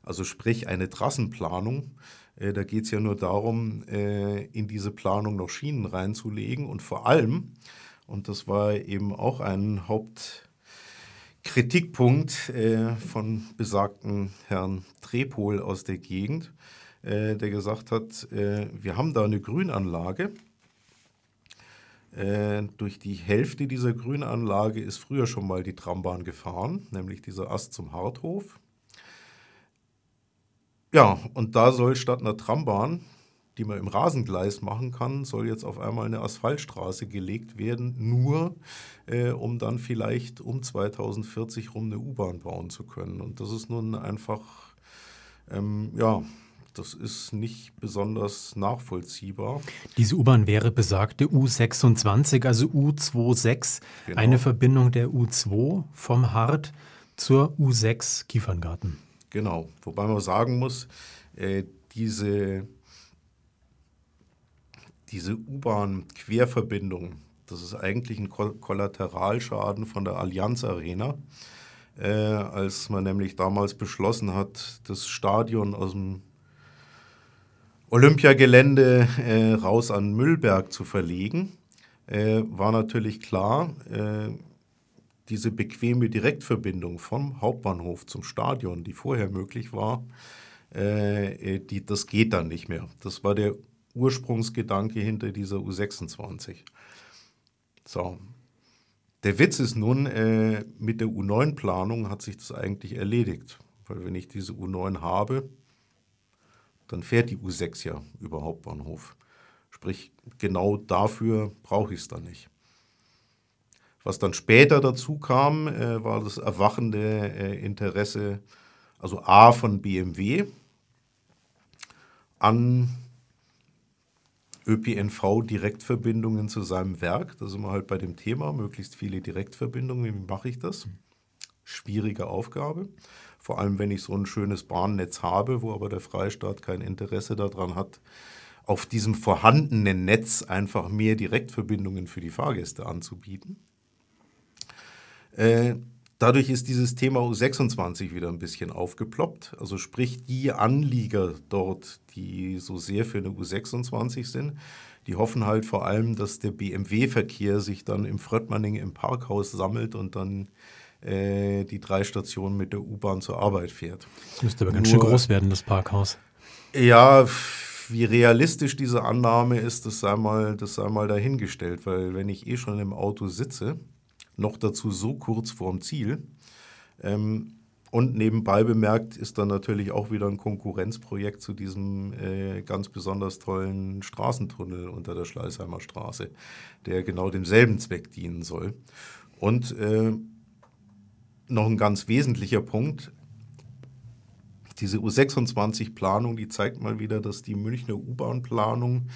Also sprich eine Trassenplanung. Äh, da geht es ja nur darum, äh, in diese Planung noch Schienen reinzulegen und vor allem, und das war eben auch ein Hauptkritikpunkt äh, von besagten Herrn Trepol aus der Gegend, der gesagt hat, wir haben da eine Grünanlage durch die Hälfte dieser Grünanlage ist früher schon mal die Trambahn gefahren, nämlich dieser Ast zum Harthof. Ja, und da soll statt einer Trambahn, die man im Rasengleis machen kann, soll jetzt auf einmal eine Asphaltstraße gelegt werden, nur äh, um dann vielleicht um 2040 rum eine U-Bahn bauen zu können. Und das ist nun einfach, ähm, ja, das ist nicht besonders nachvollziehbar. Diese U-Bahn wäre besagte U26, also U26, genau. eine Verbindung der U2 vom Hart zur U6 Kieferngarten. Genau, wobei man sagen muss, äh, diese, diese U-Bahn-Querverbindung, das ist eigentlich ein Kollateralschaden von der Allianz Arena, äh, als man nämlich damals beschlossen hat, das Stadion aus dem Olympiagelände äh, raus an Müllberg zu verlegen, äh, war natürlich klar, äh, diese bequeme Direktverbindung vom Hauptbahnhof zum Stadion, die vorher möglich war, äh, die, das geht dann nicht mehr. Das war der Ursprungsgedanke hinter dieser U26. So. Der Witz ist nun, äh, mit der U9-Planung hat sich das eigentlich erledigt. Weil wenn ich diese U9 habe, dann fährt die U6 ja über Hauptbahnhof. Sprich, genau dafür brauche ich es dann nicht. Was dann später dazu kam, äh, war das erwachende äh, Interesse, also A von BMW an ÖPNV-Direktverbindungen zu seinem Werk. Da sind wir halt bei dem Thema, möglichst viele Direktverbindungen. Wie mache ich das? Schwierige Aufgabe. Vor allem, wenn ich so ein schönes Bahnnetz habe, wo aber der Freistaat kein Interesse daran hat, auf diesem vorhandenen Netz einfach mehr Direktverbindungen für die Fahrgäste anzubieten. Äh, dadurch ist dieses Thema U26 wieder ein bisschen aufgeploppt. Also sprich, die Anlieger dort, die so sehr für eine U26 sind, die hoffen halt vor allem, dass der BMW-Verkehr sich dann im Fröttmanning im Parkhaus sammelt und dann äh, die drei Stationen mit der U-Bahn zur Arbeit fährt. Das müsste aber ganz schön groß werden, das Parkhaus. Ja, wie realistisch diese Annahme ist, das sei, mal, das sei mal dahingestellt, weil wenn ich eh schon im Auto sitze, noch dazu so kurz vorm Ziel, ähm, und nebenbei bemerkt ist dann natürlich auch wieder ein Konkurrenzprojekt zu diesem äh, ganz besonders tollen Straßentunnel unter der Schleißheimer Straße, der genau demselben Zweck dienen soll. Und äh, noch ein ganz wesentlicher Punkt. Diese U26-Planung, die zeigt mal wieder, dass die Münchner U-Bahn-Planung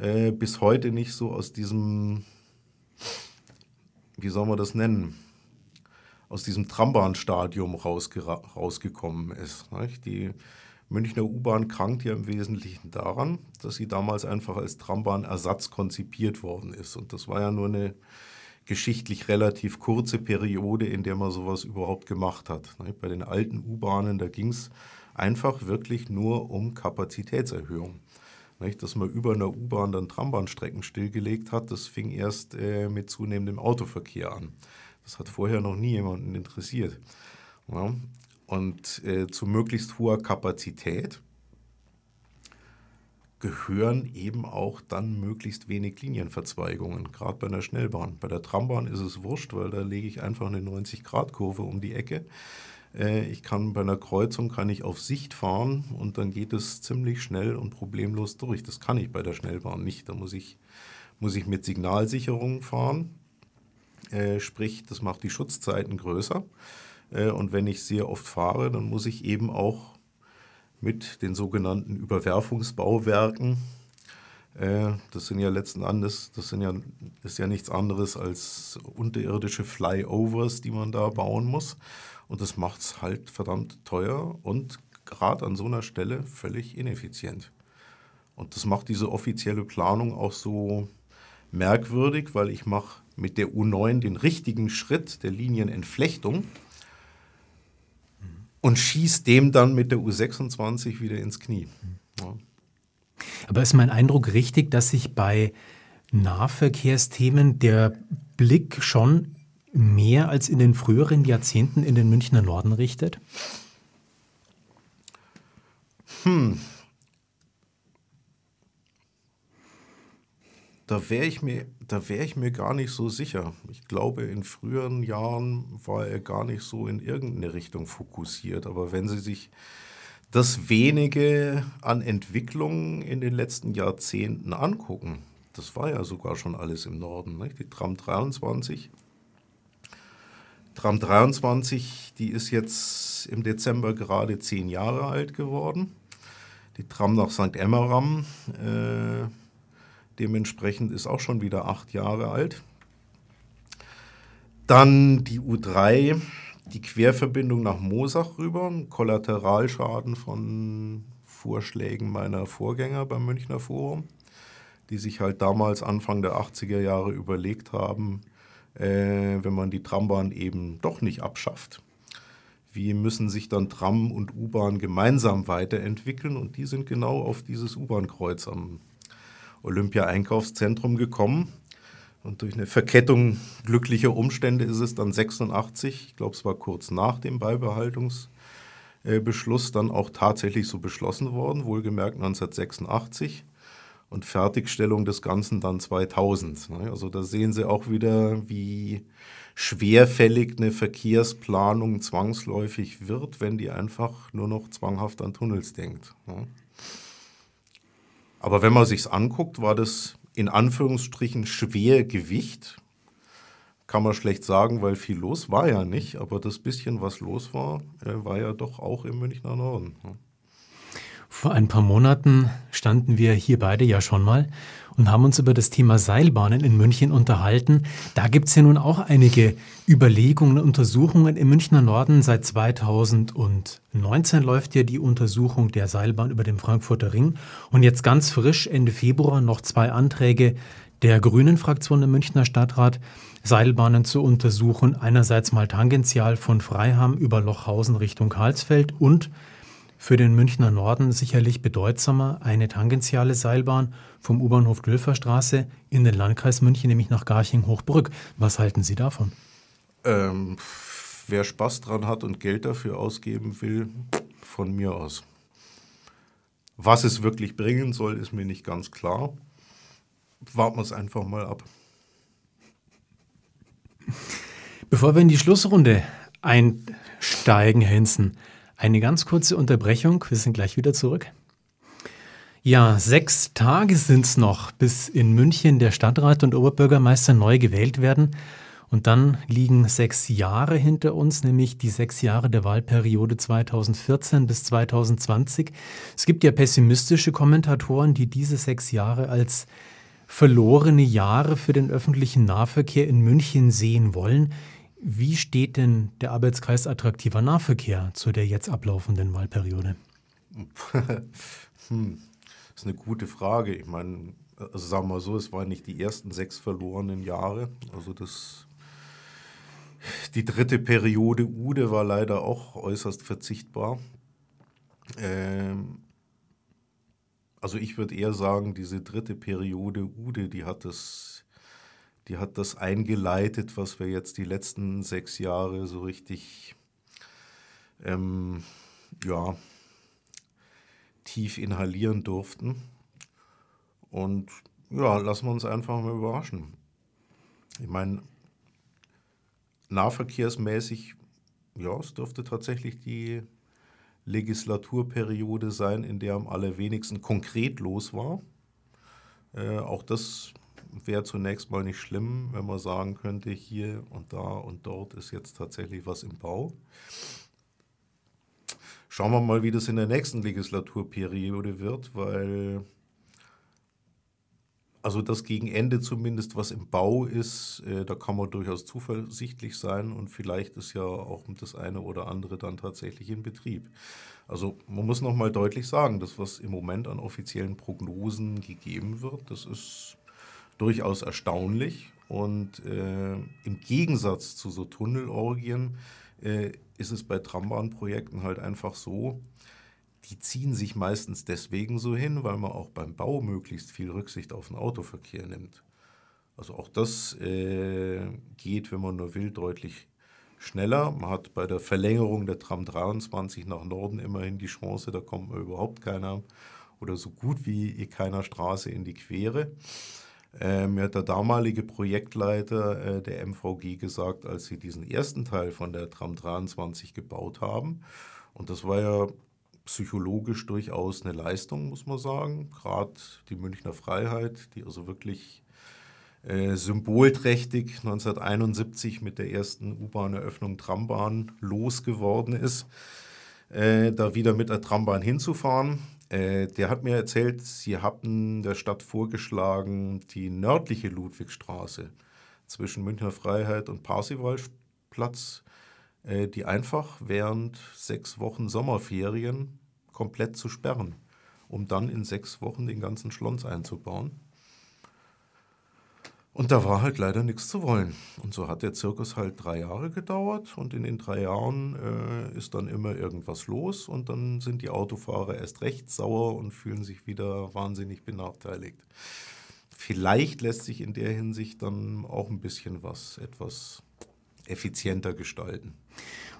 äh, bis heute nicht so aus diesem, wie soll man das nennen, aus diesem Trambahnstadium rausge rausgekommen ist. Nicht? Die Münchner U-Bahn krankt ja im Wesentlichen daran, dass sie damals einfach als Trambahnersatz konzipiert worden ist. Und das war ja nur eine geschichtlich relativ kurze Periode, in der man sowas überhaupt gemacht hat. Bei den alten U-Bahnen, da ging es einfach wirklich nur um Kapazitätserhöhung. Dass man über einer U-Bahn dann Trambahnstrecken stillgelegt hat, das fing erst äh, mit zunehmendem Autoverkehr an. Das hat vorher noch nie jemanden interessiert. Und äh, zu möglichst hoher Kapazität gehören eben auch dann möglichst wenig Linienverzweigungen, gerade bei einer Schnellbahn. Bei der Trambahn ist es wurscht, weil da lege ich einfach eine 90-Grad-Kurve um die Ecke. Äh, ich kann bei einer Kreuzung kann ich auf Sicht fahren und dann geht es ziemlich schnell und problemlos durch. Das kann ich bei der Schnellbahn nicht. Da muss ich, muss ich mit Signalsicherung fahren. Äh, sprich, das macht die Schutzzeiten größer. Äh, und wenn ich sehr oft fahre, dann muss ich eben auch mit den sogenannten Überwerfungsbauwerken. Das sind ja letzten Endes, das sind ja, ist ja nichts anderes als unterirdische Flyovers, die man da bauen muss. Und das macht es halt verdammt teuer und gerade an so einer Stelle völlig ineffizient. Und das macht diese offizielle Planung auch so merkwürdig, weil ich mache mit der U9 den richtigen Schritt der Linienentflechtung und schieße dem dann mit der U26 wieder ins Knie. Ja. Aber ist mein Eindruck richtig, dass sich bei Nahverkehrsthemen der Blick schon mehr als in den früheren Jahrzehnten in den Münchner Norden richtet? Hm. Da wäre ich, mir, wär ich mir gar nicht so sicher. Ich glaube, in früheren Jahren war er gar nicht so in irgendeine Richtung fokussiert. Aber wenn Sie sich das wenige an Entwicklung in den letzten Jahrzehnten angucken, das war ja sogar schon alles im Norden. Nicht? Die Tram 23. Tram 23, die ist jetzt im Dezember gerade zehn Jahre alt geworden. Die Tram nach St. Emmeram, äh, dementsprechend ist auch schon wieder acht Jahre alt. Dann die U3, die Querverbindung nach Mosach rüber, Kollateralschaden von Vorschlägen meiner Vorgänger beim Münchner Forum die sich halt damals Anfang der 80er Jahre überlegt haben, äh, wenn man die Trambahn eben doch nicht abschafft. Wie müssen sich dann Tram und U-Bahn gemeinsam weiterentwickeln? Und die sind genau auf dieses U-Bahn-Kreuz am Olympia-Einkaufszentrum gekommen. Und durch eine Verkettung glücklicher Umstände ist es dann 86, ich glaube es war kurz nach dem Beibehaltungsbeschluss, dann auch tatsächlich so beschlossen worden, wohlgemerkt 1986 und Fertigstellung des Ganzen dann 2000. Ne? Also da sehen Sie auch wieder, wie schwerfällig eine Verkehrsplanung zwangsläufig wird, wenn die einfach nur noch zwanghaft an Tunnels denkt. Ne? Aber wenn man sich's anguckt, war das in Anführungsstrichen Schwergewicht. Kann man schlecht sagen, weil viel los war ja nicht, aber das bisschen, was los war, äh, war ja doch auch im Münchner Norden. Vor ein paar Monaten standen wir hier beide ja schon mal und haben uns über das Thema Seilbahnen in München unterhalten. Da gibt es ja nun auch einige Überlegungen Untersuchungen im Münchner Norden. Seit 2019 läuft ja die Untersuchung der Seilbahn über dem Frankfurter Ring. Und jetzt ganz frisch, Ende Februar, noch zwei Anträge der Grünen-Fraktion im Münchner Stadtrat, Seilbahnen zu untersuchen. Einerseits mal tangential von Freiham über Lochhausen Richtung Karlsfeld und für den Münchner Norden sicherlich bedeutsamer eine tangentiale Seilbahn vom U-Bahnhof Dülferstraße in den Landkreis München, nämlich nach Garching-Hochbrück. Was halten Sie davon? Ähm, wer Spaß dran hat und Geld dafür ausgeben will, von mir aus. Was es wirklich bringen soll, ist mir nicht ganz klar. Warten wir es einfach mal ab. Bevor wir in die Schlussrunde einsteigen, Hensen, eine ganz kurze Unterbrechung, wir sind gleich wieder zurück. Ja, sechs Tage sind es noch, bis in München der Stadtrat und Oberbürgermeister neu gewählt werden. Und dann liegen sechs Jahre hinter uns, nämlich die sechs Jahre der Wahlperiode 2014 bis 2020. Es gibt ja pessimistische Kommentatoren, die diese sechs Jahre als verlorene Jahre für den öffentlichen Nahverkehr in München sehen wollen. Wie steht denn der Arbeitskreis attraktiver Nahverkehr zu der jetzt ablaufenden Wahlperiode? hm, das ist eine gute Frage. Ich meine, also sagen wir mal so, es waren nicht die ersten sechs verlorenen Jahre. Also das, die dritte Periode Ude war leider auch äußerst verzichtbar. Ähm, also ich würde eher sagen, diese dritte Periode Ude, die hat das die hat das eingeleitet, was wir jetzt die letzten sechs Jahre so richtig ähm, ja, tief inhalieren durften. Und ja, lassen wir uns einfach mal überraschen. Ich meine, nahverkehrsmäßig, ja, es dürfte tatsächlich die Legislaturperiode sein, in der am allerwenigsten konkret los war. Äh, auch das wäre zunächst mal nicht schlimm, wenn man sagen könnte, hier und da und dort ist jetzt tatsächlich was im Bau. Schauen wir mal, wie das in der nächsten Legislaturperiode wird, weil also das gegen Ende zumindest, was im Bau ist, äh, da kann man durchaus zuversichtlich sein und vielleicht ist ja auch das eine oder andere dann tatsächlich in Betrieb. Also man muss nochmal deutlich sagen, das, was im Moment an offiziellen Prognosen gegeben wird, das ist durchaus erstaunlich. Und äh, im Gegensatz zu so Tunnelorgien äh, ist es bei Trambahnprojekten halt einfach so, die ziehen sich meistens deswegen so hin, weil man auch beim Bau möglichst viel Rücksicht auf den Autoverkehr nimmt. Also auch das äh, geht, wenn man nur will, deutlich schneller. Man hat bei der Verlängerung der Tram 23 nach Norden immerhin die Chance, da kommt man überhaupt keiner oder so gut wie keiner Straße in die Quere. Äh, mir hat der damalige Projektleiter äh, der MVG gesagt, als sie diesen ersten Teil von der Tram 23 gebaut haben, und das war ja psychologisch durchaus eine Leistung, muss man sagen. Gerade die Münchner Freiheit, die also wirklich äh, symbolträchtig 1971 mit der ersten U-Bahn-Eröffnung Trambahn losgeworden ist, äh, da wieder mit der Trambahn hinzufahren. Äh, der hat mir erzählt, sie hatten der Stadt vorgeschlagen, die nördliche Ludwigstraße zwischen Münchner Freiheit und Parsivalplatz, äh, die einfach während sechs Wochen Sommerferien komplett zu sperren, um dann in sechs Wochen den ganzen Schlons einzubauen. Und da war halt leider nichts zu wollen. Und so hat der Zirkus halt drei Jahre gedauert und in den drei Jahren äh, ist dann immer irgendwas los und dann sind die Autofahrer erst recht sauer und fühlen sich wieder wahnsinnig benachteiligt. Vielleicht lässt sich in der Hinsicht dann auch ein bisschen was etwas effizienter gestalten.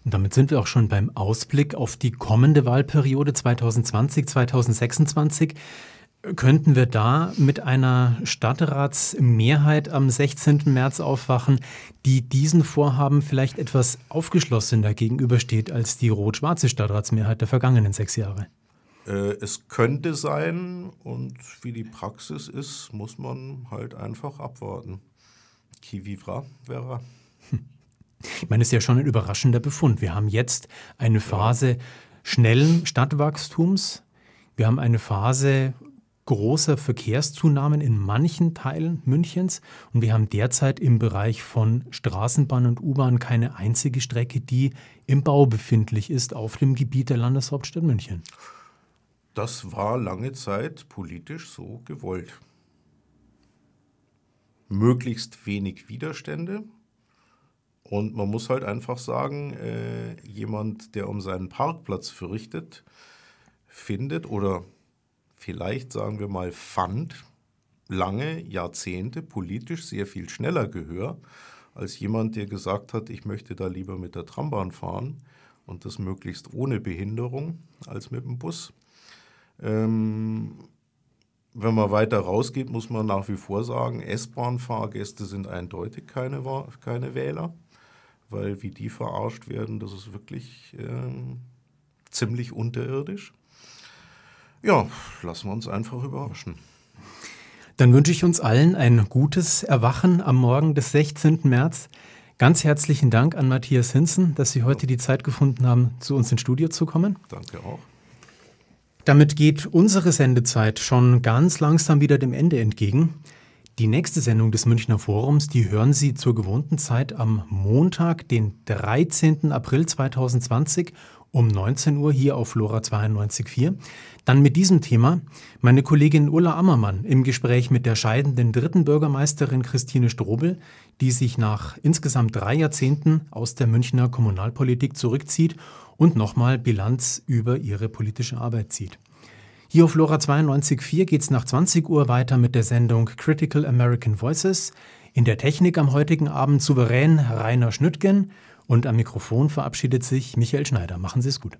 Und damit sind wir auch schon beim Ausblick auf die kommende Wahlperiode 2020, 2026. Könnten wir da mit einer Stadtratsmehrheit am 16. März aufwachen, die diesen Vorhaben vielleicht etwas aufgeschlossener gegenübersteht als die rot-schwarze Stadtratsmehrheit der vergangenen sechs Jahre? Äh, es könnte sein und wie die Praxis ist, muss man halt einfach abwarten. Qui vivra, vera. Ich meine, es ist ja schon ein überraschender Befund. Wir haben jetzt eine Phase schnellen Stadtwachstums. Wir haben eine Phase großer Verkehrszunahmen in manchen Teilen Münchens und wir haben derzeit im Bereich von Straßenbahn und U-Bahn keine einzige Strecke, die im Bau befindlich ist auf dem Gebiet der Landeshauptstadt München. Das war lange Zeit politisch so gewollt. Möglichst wenig Widerstände. Und man muss halt einfach sagen, äh, jemand, der um seinen Parkplatz fürchtet, findet oder vielleicht sagen wir mal fand, lange Jahrzehnte politisch sehr viel schneller Gehör als jemand, der gesagt hat, ich möchte da lieber mit der Trambahn fahren und das möglichst ohne Behinderung als mit dem Bus. Ähm, wenn man weiter rausgeht, muss man nach wie vor sagen, S-Bahn-Fahrgäste sind eindeutig keine, keine Wähler, weil wie die verarscht werden, das ist wirklich ähm, ziemlich unterirdisch. Ja, lassen wir uns einfach überraschen. Dann wünsche ich uns allen ein gutes Erwachen am Morgen des 16. März. Ganz herzlichen Dank an Matthias Hinzen, dass Sie heute die Zeit gefunden haben, zu uns ins Studio zu kommen. Danke auch. Damit geht unsere Sendezeit schon ganz langsam wieder dem Ende entgegen. Die nächste Sendung des Münchner Forums, die hören Sie zur gewohnten Zeit am Montag, den 13. April 2020 um 19 Uhr hier auf Flora 92.4. Dann mit diesem Thema meine Kollegin Ulla Ammermann im Gespräch mit der scheidenden dritten Bürgermeisterin Christine Strobel, die sich nach insgesamt drei Jahrzehnten aus der Münchner Kommunalpolitik zurückzieht und nochmal Bilanz über ihre politische Arbeit zieht. Hier auf Lora 92.4 geht es nach 20 Uhr weiter mit der Sendung Critical American Voices. In der Technik am heutigen Abend souverän Rainer Schnüttgen und am Mikrofon verabschiedet sich Michael Schneider. Machen Sie es gut.